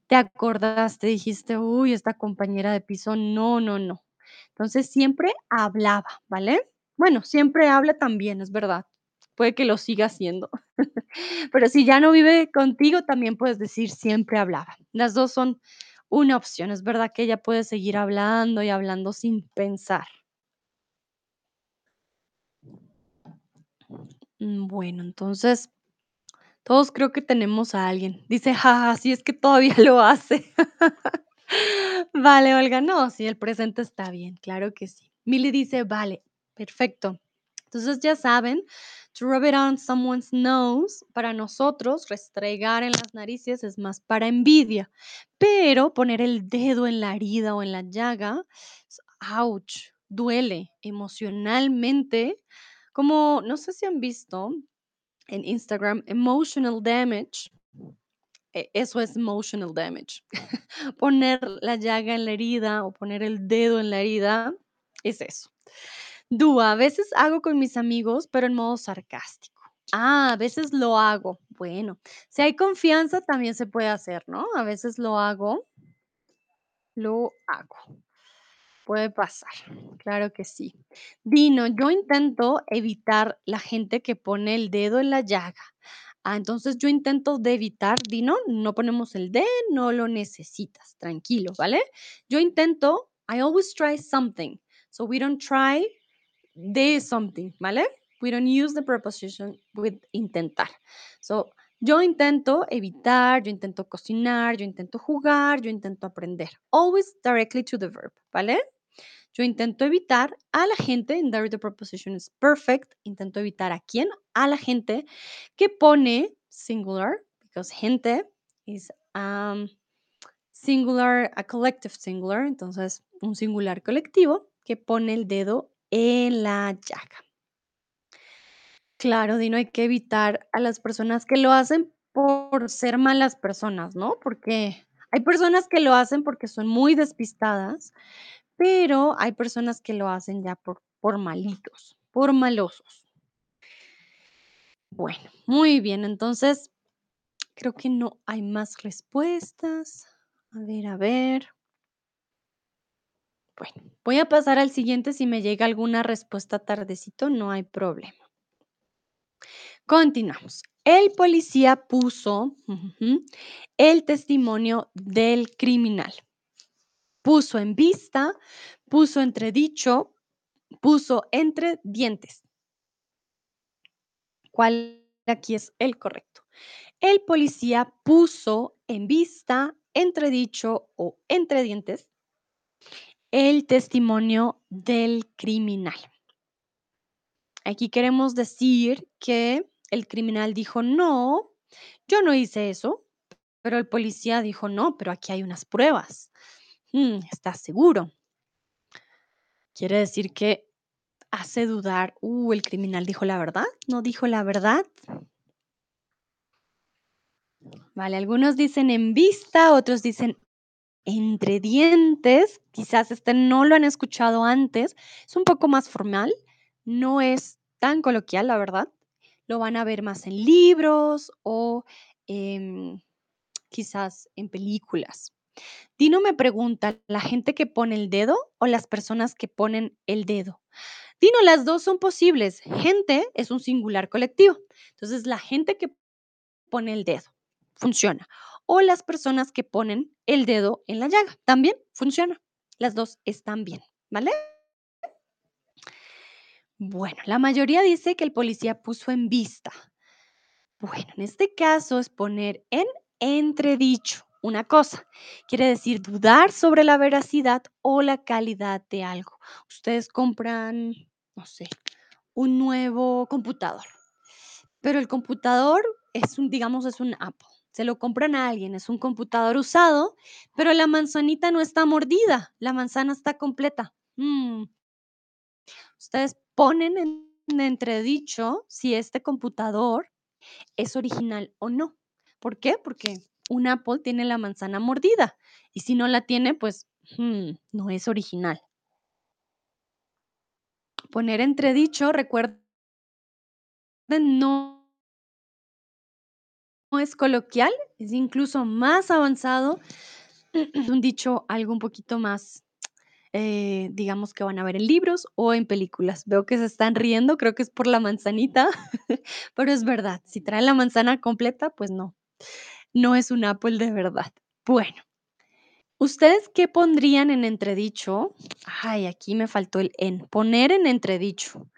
te acordaste, dijiste: "Uy, esta compañera de piso, no, no, no". Entonces, siempre hablaba, ¿vale? Bueno, siempre habla también, es verdad. Puede que lo siga haciendo. Pero si ya no vive contigo, también puedes decir: "Siempre hablaba". Las 2 son una opción. Es verdad que ella puede seguir hablando y hablando sin pensar. Mm, bueno, entonces, todos creo que tenemos a alguien. Dice: "Ja, ja, sí, es que todavía lo hace". Vale, Olga, no, sí, el presente está bien, claro que sí. Mili dice: "Vale, perfecto". Entonces, ya saben, to rub it on someone's nose, para nosotros, restregar en las narices es más para envidia, pero poner el dedo en la herida o en la llaga, ouch, duele emocionalmente, como no sé si han visto en Instagram emotional damage, e eso es emotional damage. Poner la llaga en la herida o poner el dedo en la herida es eso. Dúa, a veces hago con mis amigos, pero en modo sarcástico. Ah, a veces lo hago. Bueno, si hay confianza, también se puede hacer, ¿no? A veces lo hago lo hago. Puede pasar, claro que sí. Dino, yo intento evitar la gente que pone el dedo en la llaga. Ah, entonces yo intento de evitar, Dino, no ponemos el de, no lo necesitas, tranquilo, ¿vale? Yo intento, I always try something. So we don't try de something, ¿vale? We don't use the preposition with intentar. So, yo intento evitar, yo intento cocinar, yo intento jugar, yo intento aprender. Always directly to the verb, ¿vale? Yo intento evitar a la gente, and there the preposition is perfect. Intento evitar a quién? A la gente que pone singular, because gente is um, singular, a collective singular, entonces un singular colectivo que pone el dedo en la llaga. Claro, Dino, hay que evitar a las personas que lo hacen por ser malas personas, ¿no? Porque hay personas que lo hacen porque son muy despistadas, pero hay personas que lo hacen ya por por malitos, por malosos. Bueno, muy bien, entonces, creo que no hay más respuestas. A ver, a ver. Bueno, voy a pasar al siguiente, si me llega alguna respuesta tardecito, no hay problema. Continuamos. El policía puso el testimonio del criminal. Puso en vista, puso entredicho, puso entre dientes. ¿Cuál aquí es el correcto? El policía puso en vista, entredicho o entre dientes el testimonio del criminal. Aquí queremos decir que el criminal dijo: "No, yo no hice eso", pero el policía dijo: "No, pero aquí hay unas pruebas". Mm, ¿estás seguro? Quiere decir que hace dudar, uh, ¿el criminal dijo la verdad? ¿No dijo la verdad? Vale, algunos dicen en vista, otros dicen entre dientes, quizás este no lo han escuchado antes, es un poco más formal, no es tan coloquial, la verdad. Lo van a ver más en libros o quizás en películas. Dino me pregunta, ¿la gente que pone el dedo o las personas que ponen el dedo? Dino, las dos son posibles. Gente es un singular colectivo. Entonces, la gente que pone el dedo funciona. O las personas que ponen el dedo en la llaga también funciona. Las dos están bien, ¿vale? Bueno, la mayoría dice que el policía puso en vista. Bueno, en este caso es poner en entredicho una cosa. Quiere decir dudar sobre la veracidad o la calidad de algo. Ustedes compran, no sé, un nuevo computador, pero el computador es un, digamos, es un Apple. Se lo compran a alguien, es un computador usado, pero la manzanita no está mordida, la manzana está completa. Mm, Ustedes ponen en entredicho si este computador es original o no. ¿Por qué? Porque un Apple tiene la manzana mordida, y si no la tiene, pues, mm, no es original. Poner entredicho, recuerden no es coloquial, es incluso más avanzado, un dicho algo un poquito más, eh, digamos que van a ver en libros o en películas. Veo que se están riendo, creo que es por la manzanita, pero es verdad, si trae la manzana completa, pues no, no es un Apple de verdad. Bueno, ¿ustedes qué pondrían en entredicho? Ay, aquí me faltó el en, poner en entredicho.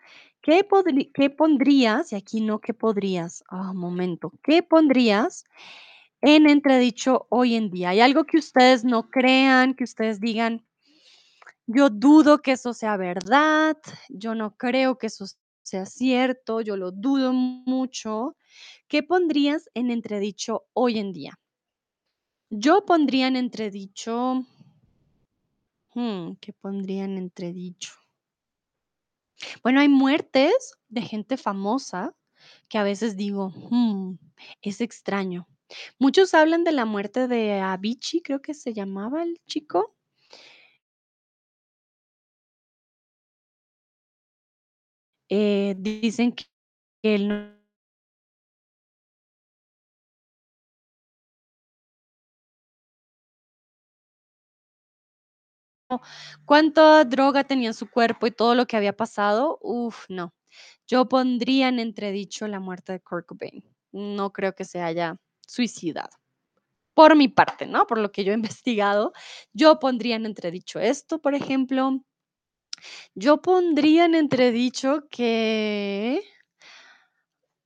¿Qué qué pondrías? Y aquí no, ¿qué podrías? Ah, momento, ¿qué pondrías en entredicho hoy en día? ¿Hay algo que ustedes no crean, que ustedes digan: "Yo dudo que eso sea verdad, yo no creo que eso sea cierto, yo lo dudo mucho"? ¿Qué pondrías en entredicho hoy en día? Yo pondría en entredicho mm, ¿qué pondría en entredicho? Bueno, hay muertes de gente famosa que a veces digo: "Mm, es extraño". Muchos hablan de la muerte de Avicii, creo que se llamaba el chico. Eh, dicen que él cuánta droga tenía en su cuerpo y todo lo que había pasado, uf, no. Yo pondría en entredicho la muerte de Kurt Cobain. No creo que se haya suicidado. Por mi parte, ¿no? Por lo que yo he investigado, yo pondría en entredicho esto, por ejemplo. Yo pondría en entredicho que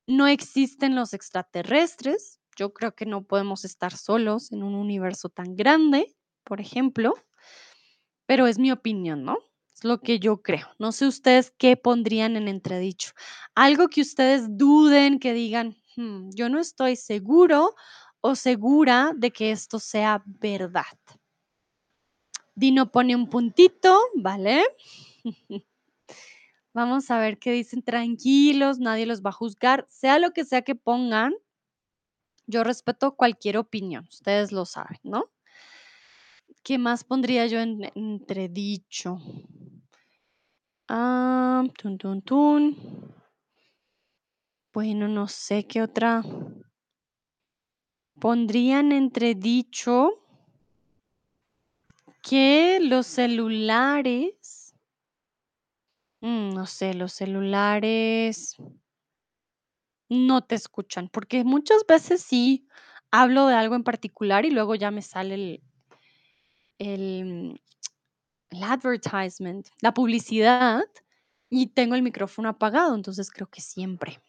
no existen los extraterrestres. Yo creo que no podemos estar solos en un universo tan grande, por ejemplo. Pero es mi opinión, ¿no? Es lo que yo creo. No sé ustedes qué pondrían en entredicho. Algo que ustedes duden, que digan: "Mm, yo no estoy seguro o segura de que esto sea verdad". Dino pone un puntito, ¿vale? Vamos a ver qué dicen. Tranquilos, nadie los va a juzgar, sea lo que sea que pongan yo respeto cualquier opinión, ustedes lo saben, ¿no? ¿Qué más pondría yo en entredicho? Ah, tun, tun, tun. Bueno, no sé qué otra pondría en entredicho que los celulares mm, no sé, los celulares no te escuchan, porque muchas veces sí hablo de algo en particular y luego ya me sale el el advertisement, la publicidad, y tengo el micrófono apagado, entonces creo que siempre.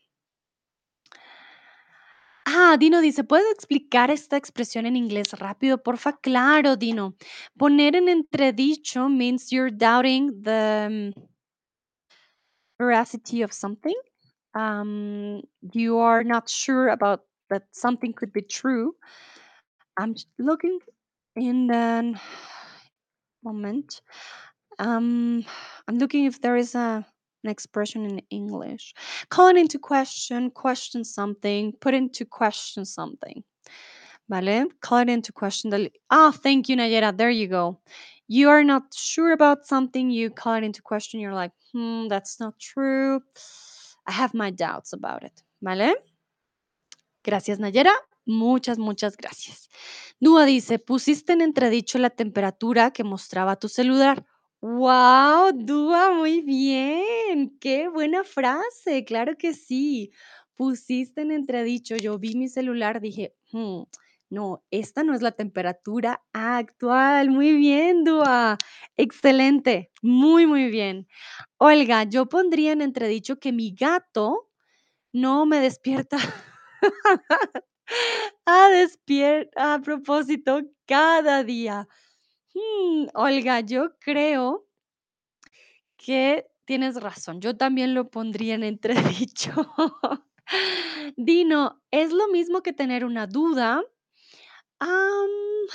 Ah, Dino dice: "¿Puedes explicar esta expresión en inglés rápido, porfa?". Claro, Dino. Poner en entredicho means you're doubting the veracity of something. Um, you are not sure about that something could be true. I'm looking in the moment. Um, I'm looking if there is a an expression in English. Calling into question, question something, put into question something. ¿Vale? Call it into question del ah, thank you, Nayera, there you go. You are not sure about something, you call it into question, you're like: "Hmm, that's not true. I have my doubts about it", ¿vale? Gracias, Nayera. Muchas, muchas gracias. Dúa dice: "Pusiste en entredicho la temperatura que mostraba tu celular". Guau, Dúa, muy bien, qué buena frase, claro que sí. Pusiste en entredicho, yo vi mi celular, dije: "Mm, no, esta no es la temperatura actual". Muy bien, Dúa, excelente, muy, muy bien. Olga, yo pondría en entredicho que mi gato no me despierta a despier a propósito cada día. Mm, Olga, yo creo que tienes razón, yo también lo pondría en entredicho. Dino, ¿es lo mismo que tener una duda? Um,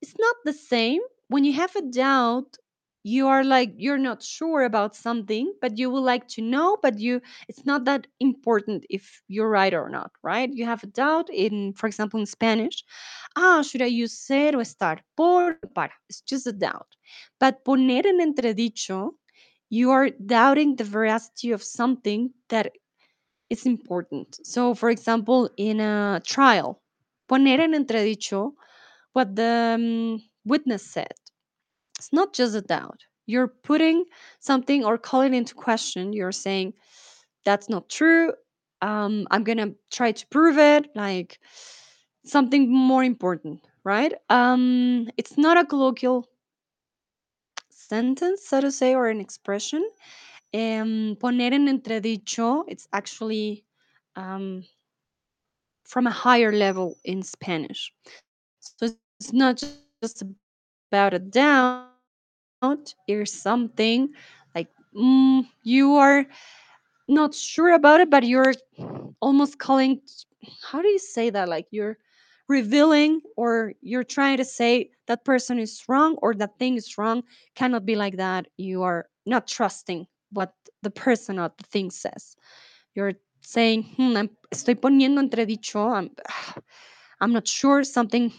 it's not the same. When you have a doubt you are like you're not sure about something but you would like to know but you it's not that important if you're right or not right? You have a doubt in for example in spanish ah should i use ser o estar por? Para it's just a doubt. But poner en entredicho you are doubting the veracity of something that is important. So for example in a trial poner en entredicho what the um, witness said it's not just a doubt. You're putting something or calling into question. You're saying, that's not true. Um, I'm going to try to prove it. Like something more important, right? Um, it's not a colloquial sentence, so to say, or an expression. Um, poner en entredicho, it's actually um, from a higher level in Spanish. So it's not just about a doubt or something like mm, you are not sure about it, but you're almost calling. How do you say that? Like you're revealing or you're trying to say that person is wrong or that thing is wrong. Cannot be like that. You are not trusting what the person or the thing says. You're saying, hmm, I'm, estoy poniendo entredicho. I'm, I'm not sure something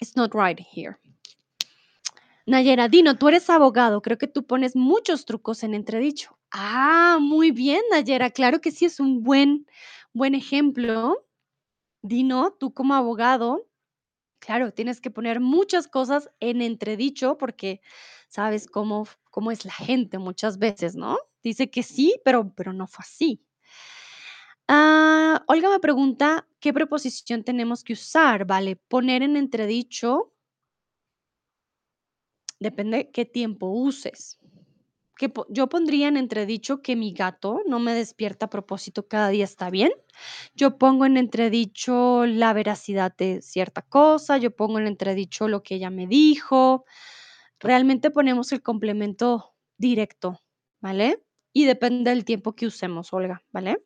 is not right here. Nayera, Dino, tú eres abogado, creo que tú pones muchos trucos en entredicho. Ah, muy bien, Nayera, claro que sí es un buen, buen ejemplo. Dino, tú como abogado, claro, tienes que poner muchas cosas en entredicho porque sabes cómo, cómo es la gente muchas veces, ¿no? Dice que sí, pero, pero no fue así. Ah, Olga me pregunta qué preposición tenemos que usar, ¿vale? Poner en entredicho depende qué tiempo uses. Yo pondría en entredicho que mi gato no me despierta a propósito cada día está bien. Yo pongo en entredicho la veracidad de cierta cosa, yo pongo en entredicho lo que ella me dijo. Realmente ponemos el complemento directo, ¿vale? Y depende del tiempo que usemos, Olga, ¿vale?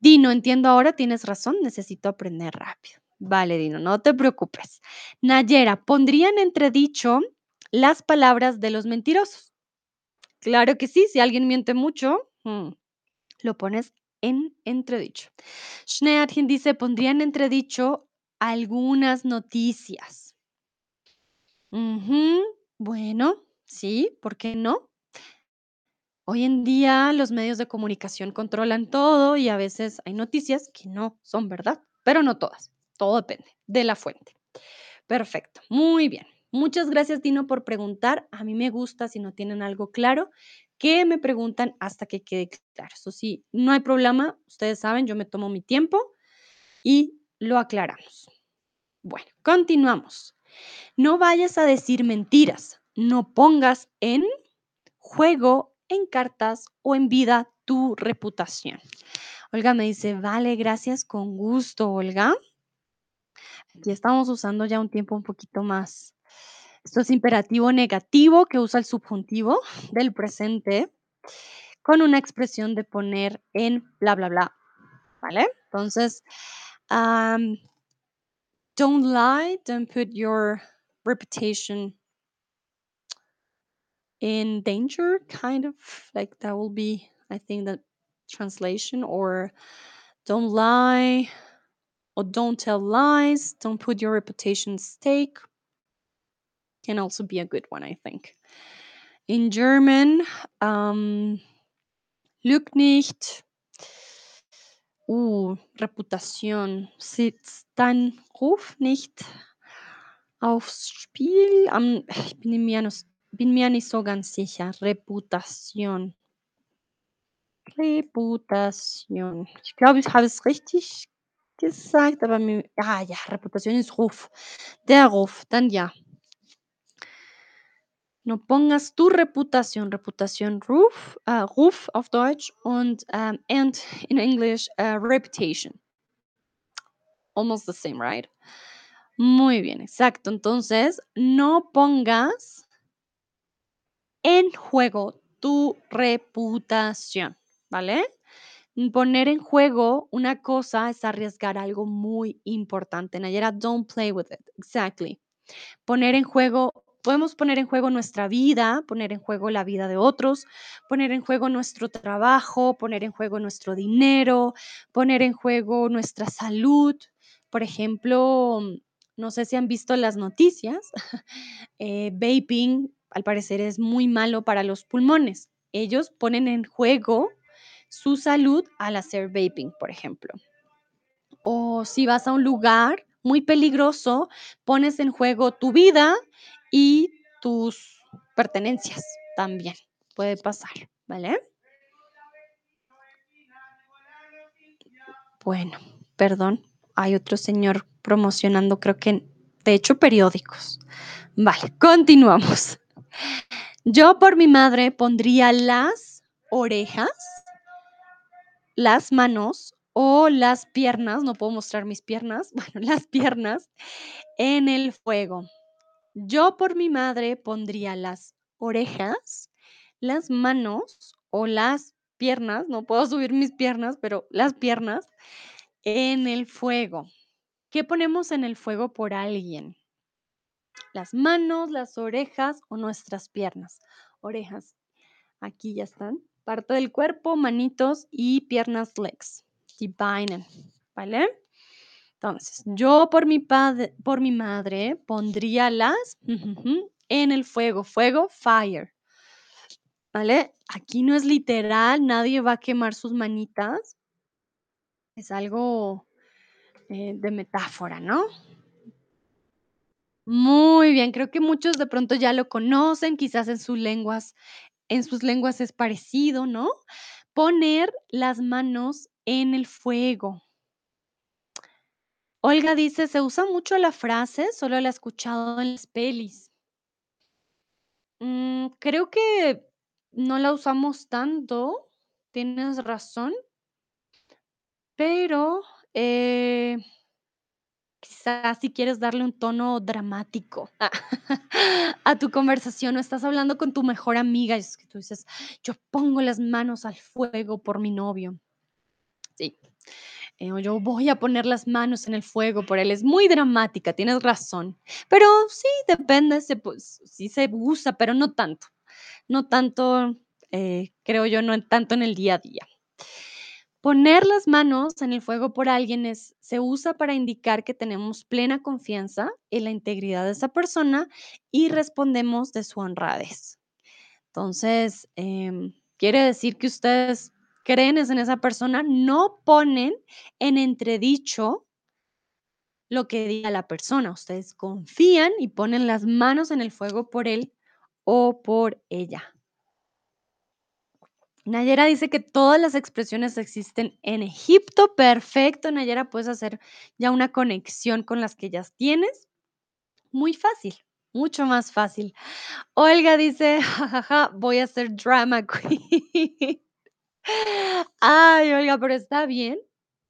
Dino, entiendo ahora, tienes razón, necesito aprender rápido. Vale, Dino, no te preocupes. Nayera, pondría en entredicho las palabras de los mentirosos. Claro que sí, si alguien miente mucho, mm, lo pones en entredicho. Schneadchen dice, pondría en entredicho algunas noticias. Bueno, sí, ¿por qué no? Hoy en día los medios de comunicación controlan todo y a veces hay noticias que no son verdad, pero no todas. Todo depende de la fuente. Perfecto, muy bien. Muchas gracias, Dino, por preguntar. A mí me gusta, si no tienen algo claro, que me preguntan hasta que quede claro. Eso sí, no hay problema. Ustedes saben, yo me tomo mi tiempo y lo aclaramos. Bueno, continuamos. No vayas a decir mentiras. No pongas en juego, en cartas o en vida tu reputación. Olga me dice, vale, gracias, con gusto, Olga. Aquí estamos usando ya un tiempo un poquito más. Esto es imperativo negativo que usa el subjuntivo del presente con una expresión de poner en bla, bla, bla. ¿Vale? Entonces, um, don't lie, don't put your reputation in danger, kind of like that will be, I think, the translation, or don't lie, or don't tell lies, don't put your reputation at stake. Can also be a good one, I think. In German, um, lüg nicht. Uh, Reputation. Sitzt dein Ruf nicht aufs Spiel? Am, ich bin mir, noch, bin mir nicht so ganz sicher. Reputation. Reputation. Ich glaube, ich habe es richtig gesagt, aber mir, ah ja, Reputation ist Ruf. Der Ruf, dann ja. No pongas tu reputación, reputación roof, äh, Ruf auf Deutsch und ähm, and in English äh, reputation. Almost the same, right? Muy bien, exacto. Entonces, no pongas en juego tu reputación, ¿vale? Poner en juego una cosa es arriesgar algo muy importante. Nayera, don't play with it. Exactly. Poner en juego podemos poner en juego nuestra vida, poner en juego la vida de otros, poner en juego nuestro trabajo, poner en juego nuestro dinero, poner en juego nuestra salud. Por ejemplo, no sé si han visto las noticias, eh, vaping al parecer es muy malo para los pulmones. Ellos ponen en juego su salud al hacer vaping, por ejemplo. O si vas a un lugar muy peligroso, pones en juego tu vida y tus pertenencias también. Puede pasar, ¿vale? Bueno, perdón, hay otro señor promocionando, creo que, de hecho, periódicos. Vale, continuamos. Yo por mi madre pondría las orejas, las manos o las piernas, no puedo mostrar mis piernas, bueno, las piernas en el fuego. Yo por mi madre pondría las orejas, las manos o las piernas, no puedo subir mis piernas, pero las piernas en el fuego. ¿Qué ponemos en el fuego por alguien? Las manos, las orejas o nuestras piernas. Orejas, aquí ya están. Parte del cuerpo, manitos y piernas, legs. Divinen, ¿vale? Entonces, yo por mi, padre, por mi madre pondría las en el fuego, fuego, fire. ¿Vale? Aquí no es literal, nadie va a quemar sus manitas. Es algo eh, de metáfora, ¿no? Muy bien, creo que muchos de pronto ya lo conocen, quizás en sus lenguas, en sus lenguas es parecido, ¿no? Poner las manos en el fuego. Olga dice, se usa mucho la frase, solo la he escuchado en las pelis. Mm, creo que no la usamos tanto, tienes razón, pero eh, quizás si quieres darle un tono dramático a, a tu conversación o estás hablando con tu mejor amiga y es que tú dices, yo pongo las manos al fuego por mi novio. Sí, eh, yo voy a poner las manos en el fuego por él. Es muy dramática, tienes razón. Pero sí, depende, se, pues, sí se usa, pero no tanto. No tanto, eh, creo yo, no tanto en el día a día. Poner las manos en el fuego por alguien es, se usa para indicar que tenemos plena confianza en la integridad de esa persona y respondemos de su honradez. Entonces, em, quiere decir que ustedes creen es en esa persona, no ponen en entredicho lo que diga la persona. Ustedes confían y ponen las manos en el fuego por él o por ella. Nayera dice que todas las expresiones existen en Egipto. Perfecto, Nayera, puedes hacer ya una conexión con las que ya tienes. Muy fácil, mucho más fácil. Olga dice, jajaja, voy a ser drama queen. Ay, Olga, pero está bien.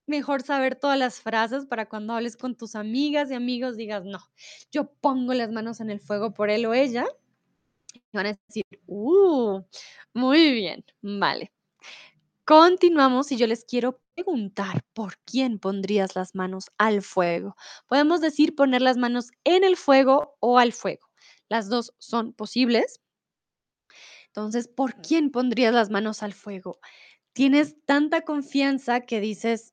Mejor saber todas las frases para cuando hables con tus amigas y amigos digas, no, yo pongo las manos en el fuego por él o ella. Y van a decir, uh, muy bien, vale. Continuamos y yo les quiero preguntar, ¿por quién pondrías las manos al fuego? Podemos decir poner las manos en el fuego o al fuego. Las dos son posibles. Entonces, ¿por quién pondrías las manos al fuego? Tienes tanta confianza que dices,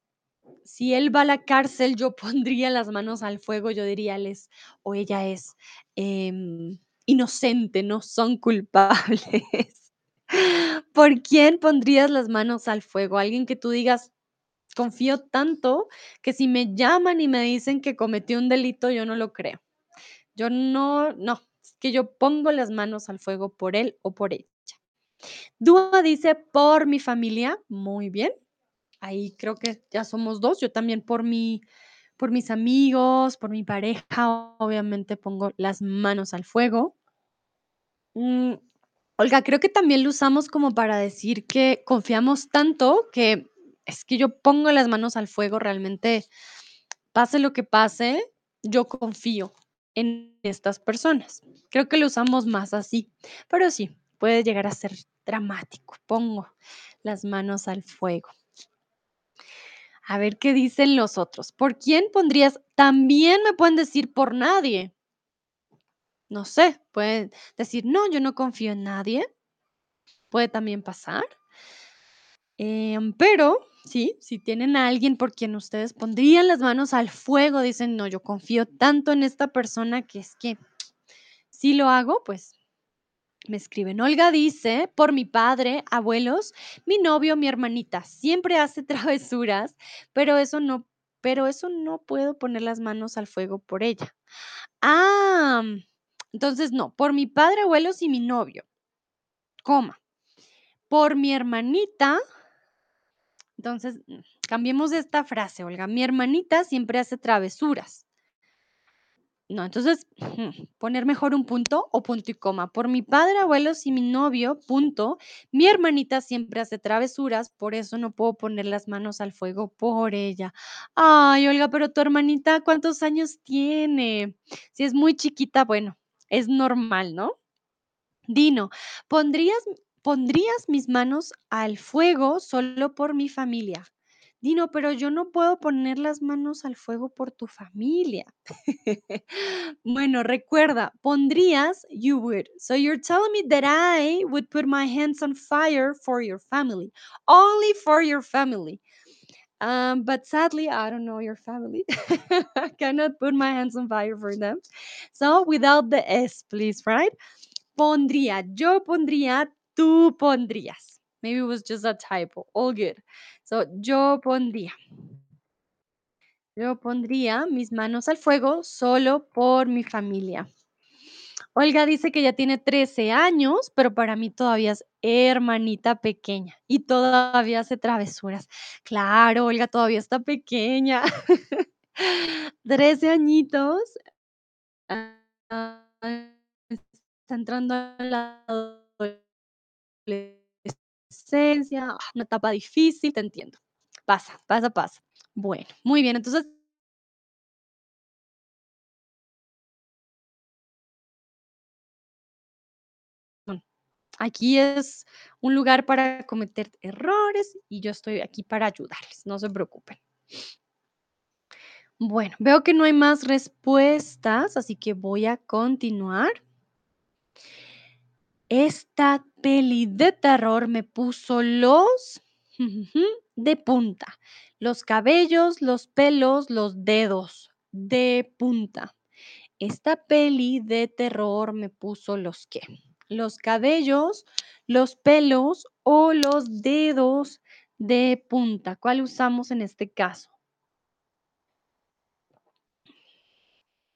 si él va a la cárcel, yo pondría las manos al fuego, yo diría, él es o ella es em, inocente, no son culpables. ¿Por quién pondrías las manos al fuego? Alguien que tú digas, confío tanto que si me llaman y me dicen que cometió un delito, yo no lo creo. Yo no, no, es que yo pongo las manos al fuego por él o por ella. Dúa dice, por mi familia, muy bien. Ahí creo que ya somos 2. Yo también por mi por mis amigos, por mi pareja, obviamente pongo las manos al fuego. Mm, Olga, creo que también lo usamos como para decir que confiamos tanto que es que yo pongo las manos al fuego, realmente pase lo que pase, yo confío en estas personas. Creo que lo usamos más así, pero sí, puede llegar a ser dramático. Pongo las manos al fuego. A ver qué dicen los otros. ¿Por quién pondrías? También me pueden decir por nadie. No sé, pueden decir: "No, yo no confío en nadie", puede también pasar. Em, pero sí, si tienen a alguien por quien ustedes pondrían las manos al fuego, dicen: "No, yo confío tanto en esta persona que es que si lo hago", pues me escriben. Olga dice: "Por mi padre, abuelos, mi novio, mi hermanita, siempre hace travesuras, pero eso no pero eso no puedo poner las manos al fuego por ella". Ah, entonces no, por mi padre, abuelos y mi novio, coma, por mi hermanita entonces, mm, cambiemos esta frase, Olga. Mi hermanita siempre hace travesuras. No, entonces, poner mejor un punto o punto y coma. Por mi padre, abuelos y mi novio, punto. Mi hermanita siempre hace travesuras, por eso no puedo poner las manos al fuego por ella. Ay, Olga, pero tu hermanita, ¿cuántos años tiene? Si es muy chiquita, bueno, es normal, ¿no? Dino, ¿pondrías, pondrías mis manos al fuego solo por mi familia? Dino, pero yo no puedo poner las manos al fuego por tu familia. Bueno, recuerda, pondrías, you would. So you're telling me that I would put my hands on fire for your family, only for your family. Um, but sadly, I don't know your family. I cannot put my hands on fire for them. So without the S, please, right? Pondría, yo pondría, tú pondrías. Maybe it was just a typo. All good. So, yo pondría. Yo pondría mis manos al fuego solo por mi familia. Olga dice que ya tiene 13 años, pero para mí todavía es hermanita pequeña y todavía hace travesuras. Claro, Olga todavía está pequeña. 13 añitos. Ah, está entrando a la adolescencia, ah, una etapa difícil, te entiendo. Pasa, pasa, pasa. Bueno, muy bien, entonces aquí es un lugar para cometer errores y yo estoy aquí para ayudarles, no se preocupen. Bueno, veo que no hay más respuestas, así que voy a continuar. Esta peli de terror me puso los de punta, los cabellos, los pelos, los dedos de punta. Esta peli de terror me puso los qué? Los cabellos, los pelos o los dedos de punta. ¿Cuál usamos en este caso?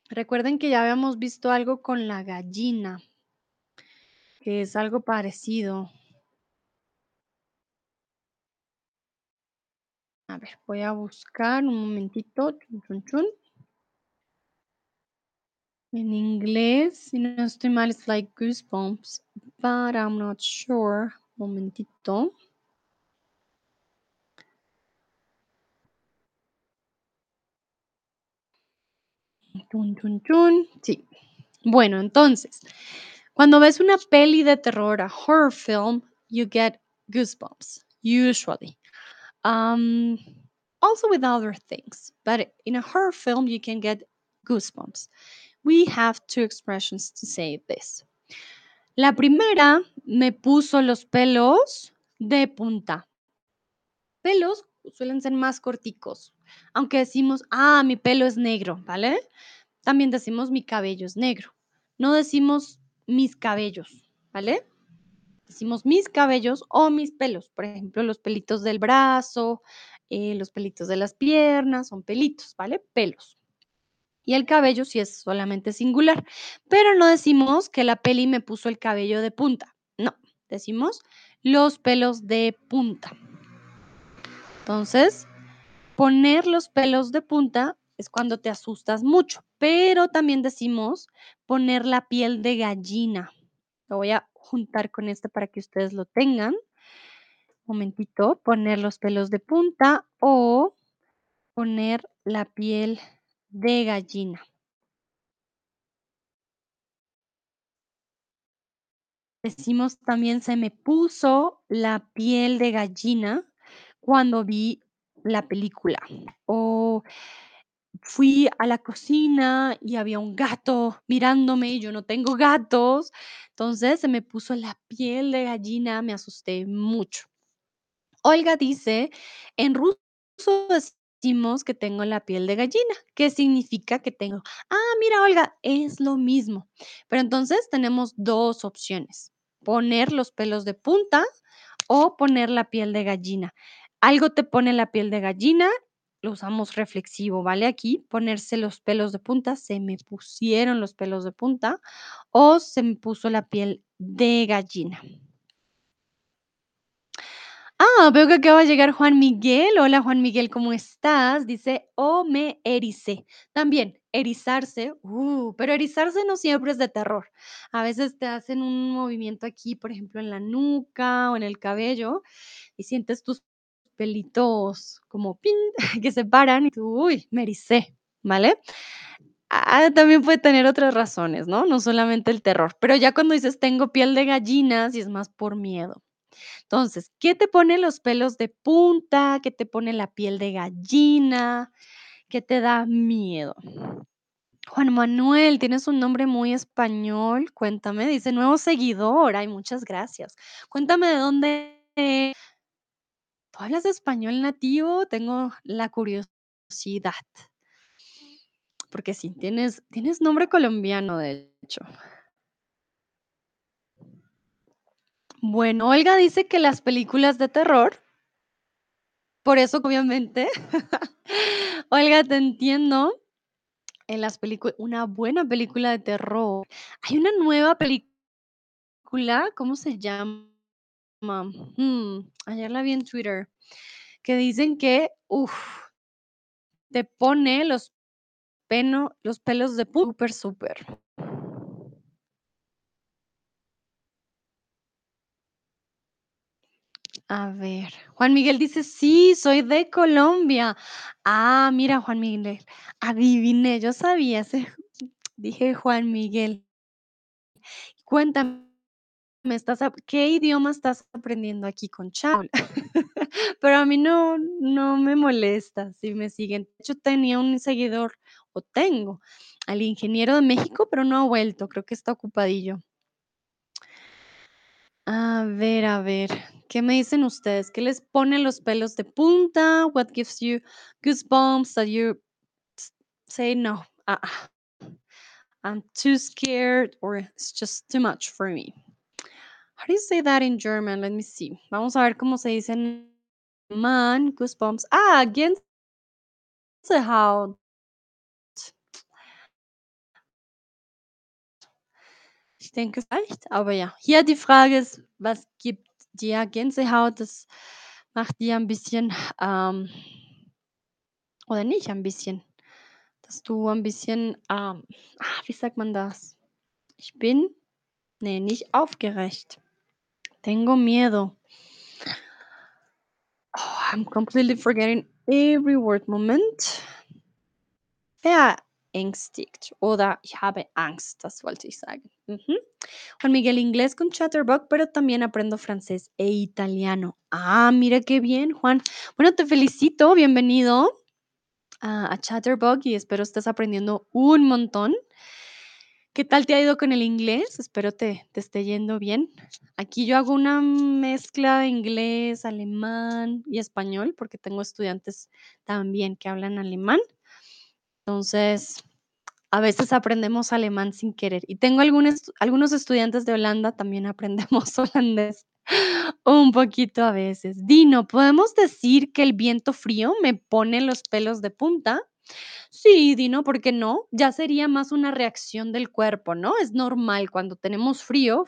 Recuerden que ya habíamos visto algo con la gallina, que es algo parecido. A ver, voy a buscar un momentito. Chun. En inglés, si no estoy mal, es like goosebumps, but I'm not sure. Momentito. Chun, chun, chun. Sí. Bueno, entonces, cuando ves una peli de terror, a horror film, you get goosebumps, usually. Um, also with other things, but in a horror film, you can get goosebumps. We have two expressions to say this. La primera me puso los pelos de punta. Pelos suelen ser más corticos, aunque decimos, ah, mi pelo es negro, ¿vale? También decimos mi cabello es negro. No decimos mis cabellos, ¿vale? Decimos mis cabellos o mis pelos. Por ejemplo, los pelitos del brazo, eh, los pelitos de las piernas, son pelitos, ¿vale? Pelos. Y el cabello sí es solamente singular. Pero no decimos que la peli me puso el cabello de punta. No, decimos los pelos de punta. Entonces, poner los pelos de punta es cuando te asustas mucho, pero también decimos poner la piel de gallina. Lo voy a juntar con este para que ustedes lo tengan. Momentito, poner los pelos de punta o poner la piel de gallina. Decimos también se me puso la piel de gallina cuando vi la película o fui a la cocina y había un gato mirándome y yo no tengo gatos. Entonces se me puso la piel de gallina, me asusté mucho. Olga dice, en ruso decimos que tengo la piel de gallina, ¿qué significa que tengo? Ah, mira, Olga, es lo mismo. Pero entonces tenemos dos opciones, poner los pelos de punta o poner la piel de gallina. Algo te pone la piel de gallina, lo usamos reflexivo, ¿vale? Aquí ponerse los pelos de punta, se me pusieron los pelos de punta o se me puso la piel de gallina. Ah, veo que acaba de llegar Juan Miguel. Hola, Juan Miguel, ¿cómo estás? Dice, o me ericé. También, erizarse, uh, pero erizarse no siempre es de terror. A veces te hacen un movimiento aquí, por ejemplo, en la nuca o en el cabello y sientes tus pelitos como pin, que se paran y tú, uy, me ericé, ¿vale? Ah, también puede tener otras razones, ¿no? No solamente el terror, pero ya cuando dices tengo piel de gallina, sí es más por miedo. Entonces, ¿qué te pone los pelos de punta? ¿Qué te pone la piel de gallina? ¿Qué te da miedo? Juan Manuel, tienes un nombre muy español. Cuéntame, dice nuevo seguidor. Ay, muchas gracias. Cuéntame de dónde. ¿Tú hablas español nativo? Tengo la curiosidad. Porque sí, tienes, tienes nombre colombiano, de hecho. Bueno, Olga dice que las películas de terror Por eso, obviamente, Olga, te entiendo. En las películas una buena película de terror. Hay una nueva película, ¿cómo se llama? Mm, ayer la vi en Twitter, que dicen que, uf, te pone los peno los pelos de súper, súper. A ver, Juan Miguel dice: "Sí, soy de Colombia". Ah, mira, Juan Miguel, adiviné, yo sabía, dije Juan Miguel. Cuéntame, ¿me estás ap qué idioma estás aprendiendo aquí con Chaul? Pero a mí no no me molesta si me siguen. Hecho, tenía un seguidor, o tengo, al ingeniero de México, pero no ha vuelto, creo que está ocupadillo. A ver, a ver, ¿qué me dicen ustedes? ¿Qué les pone los pelos de punta? What gives you goosebumps that you say no, uh-uh, I'm too scared or it's just too much for me? How do you say that in German? Let me see. Vamos a ver cómo se dice en alemán, goosebumps. Ah, Gänsehaut. Ich denke vielleicht, aber ja. Hier die Frage ist, was gibt dir Gänsehaut? Das macht dir ein bisschen, ähm oder nicht ein bisschen, dass du ein bisschen, ähm, ah, wie sagt man das? Ich bin ne, nicht aufgeregt. Tengo miedo. Oh, I'm completely forgetting every word. Moment. Verängstigt oder ich habe Angst, das wollte ich sagen. Ujú. Juan Miguel, inglés con Chatterbug, pero también aprendo francés e italiano. Ah, mira qué bien, Juan. Bueno, te felicito, bienvenido a, a Chatterbug y espero estés aprendiendo un montón. ¿Qué tal te ha ido con el inglés? Espero te, te esté yendo bien. Aquí yo hago una mezcla de inglés, alemán y español porque tengo estudiantes también que hablan alemán. Entonces, a veces aprendemos alemán sin querer. Y tengo algunos, algunos estudiantes de Holanda, también aprendemos holandés un poquito a veces. Dino, ¿podemos decir que el viento frío me pone los pelos de punta? Sí, Dino, ¿por qué no? Ya sería más una reacción del cuerpo, ¿no? Es normal cuando tenemos frío,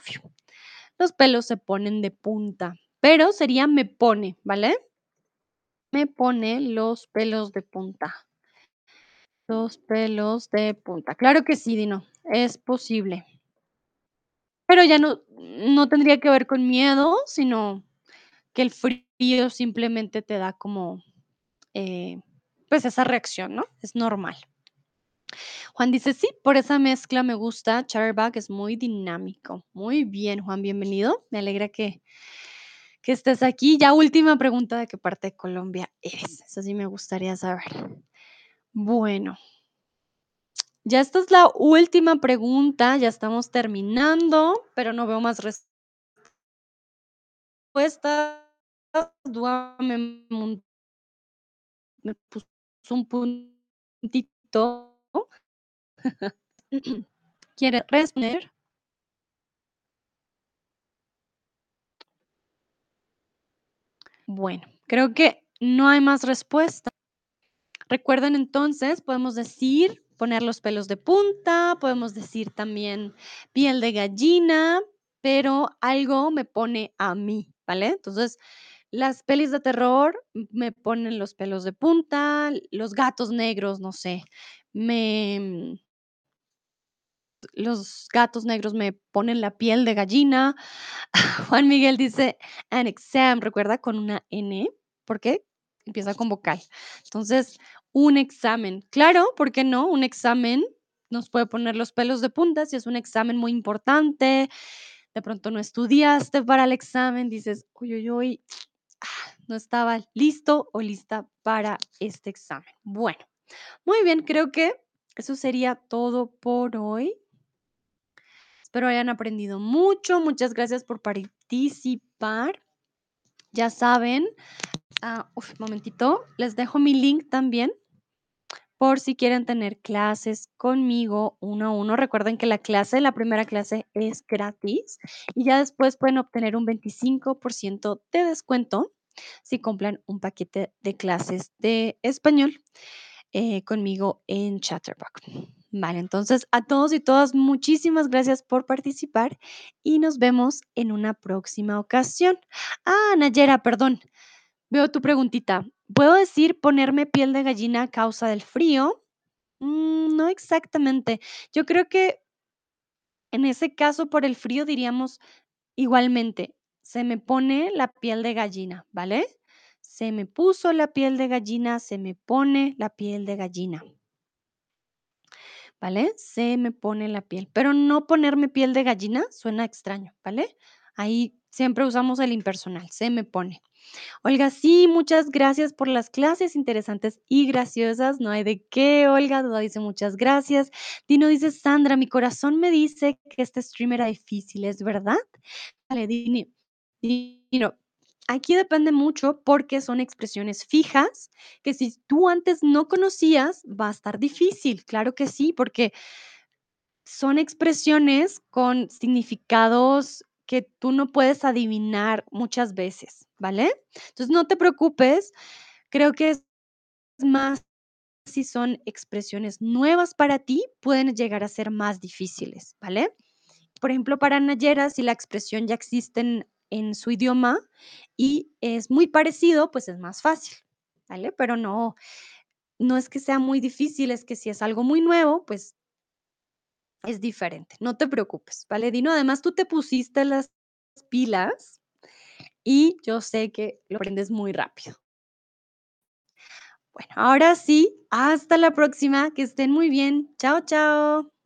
los pelos se ponen de punta, pero sería me pone, ¿vale? Me pone los pelos de punta. Los pelos de punta. Claro que sí, Dino, es posible. Pero ya no no tendría que ver con miedo, sino que el frío simplemente te da como, eh, pues, esa reacción, ¿no? Es normal. Juan dice: "Sí, por esa mezcla me gusta, Chatterbug es muy dinámico". Muy bien, Juan, bienvenido. Me alegra que que estés aquí. Ya última pregunta, ¿de qué parte de Colombia eres? Eso sí me gustaría saber. Bueno. Ya esta es la última pregunta, ya estamos terminando, pero no veo más res puestas. Me puso un puntito. ¿Quiere responder? Bueno, creo que no hay más respuesta. Recuerden, entonces, podemos decir, poner los pelos de punta, podemos decir también piel de gallina, pero algo me pone a mí, ¿vale? Entonces, las pelis de terror me ponen los pelos de punta, los gatos negros, no sé, me los gatos negros me ponen la piel de gallina. Juan Miguel dice: "An exam", recuerda, con una N, porque empieza con vocal. Entonces, un examen. Claro, ¿por qué no? Un examen nos puede poner los pelos de punta, si es un examen muy importante, de pronto no estudiaste para el examen, dices: "Uy, uy, uy, no estaba listo o lista para este examen". Bueno, muy bien, creo que eso sería todo por hoy. Espero hayan aprendido mucho. Muchas gracias por participar. Ya saben, ah, uf, momentito, les dejo mi link también por si quieren tener clases conmigo uno a uno. Recuerden que la clase, la primera clase es gratis y ya después pueden obtener un 25% de descuento si compran un paquete de clases de español, eh, conmigo en Chatterbox. Vale, entonces, a todos y todas, muchísimas gracias por participar y nos vemos en una próxima ocasión. Ah, Nayera, perdón, veo tu preguntita. ¿Puedo decir ponerme piel de gallina a causa del frío? Mm, no exactamente. Yo creo que en ese caso, por el frío diríamos igualmente, se me pone la piel de gallina, ¿vale? Se me puso la piel de gallina, se me pone la piel de gallina. ¿Vale? Se me pone la piel, pero no ponerme piel de gallina suena extraño, ¿vale? Ahí siempre usamos el impersonal, se me pone. Olga, sí, muchas gracias por las clases interesantes y graciosas. No hay de qué, Olga. Duda dice muchas gracias. Dino dice: "Sandra, mi corazón me dice que este stream era difícil, ¿es verdad?". Vale, Dini Dino, aquí depende mucho porque son expresiones fijas que si tú antes no conocías, va a estar difícil. Claro que sí, porque son expresiones con significados que tú no puedes adivinar muchas veces, ¿vale? Entonces, no te preocupes, creo que es más si son expresiones nuevas para ti, pueden llegar a ser más difíciles, ¿vale? Por ejemplo, para Nayera, si la expresión ya existe en en su idioma y es muy parecido, pues es más fácil, ¿vale? Pero no no es que sea muy difícil, es que si es algo muy nuevo, pues es diferente. No te preocupes, ¿vale, Dino? Además, tú te pusiste las pilas y yo sé que lo aprendes muy rápido. Bueno, ahora sí, hasta la próxima, que estén muy bien. Chao, chao.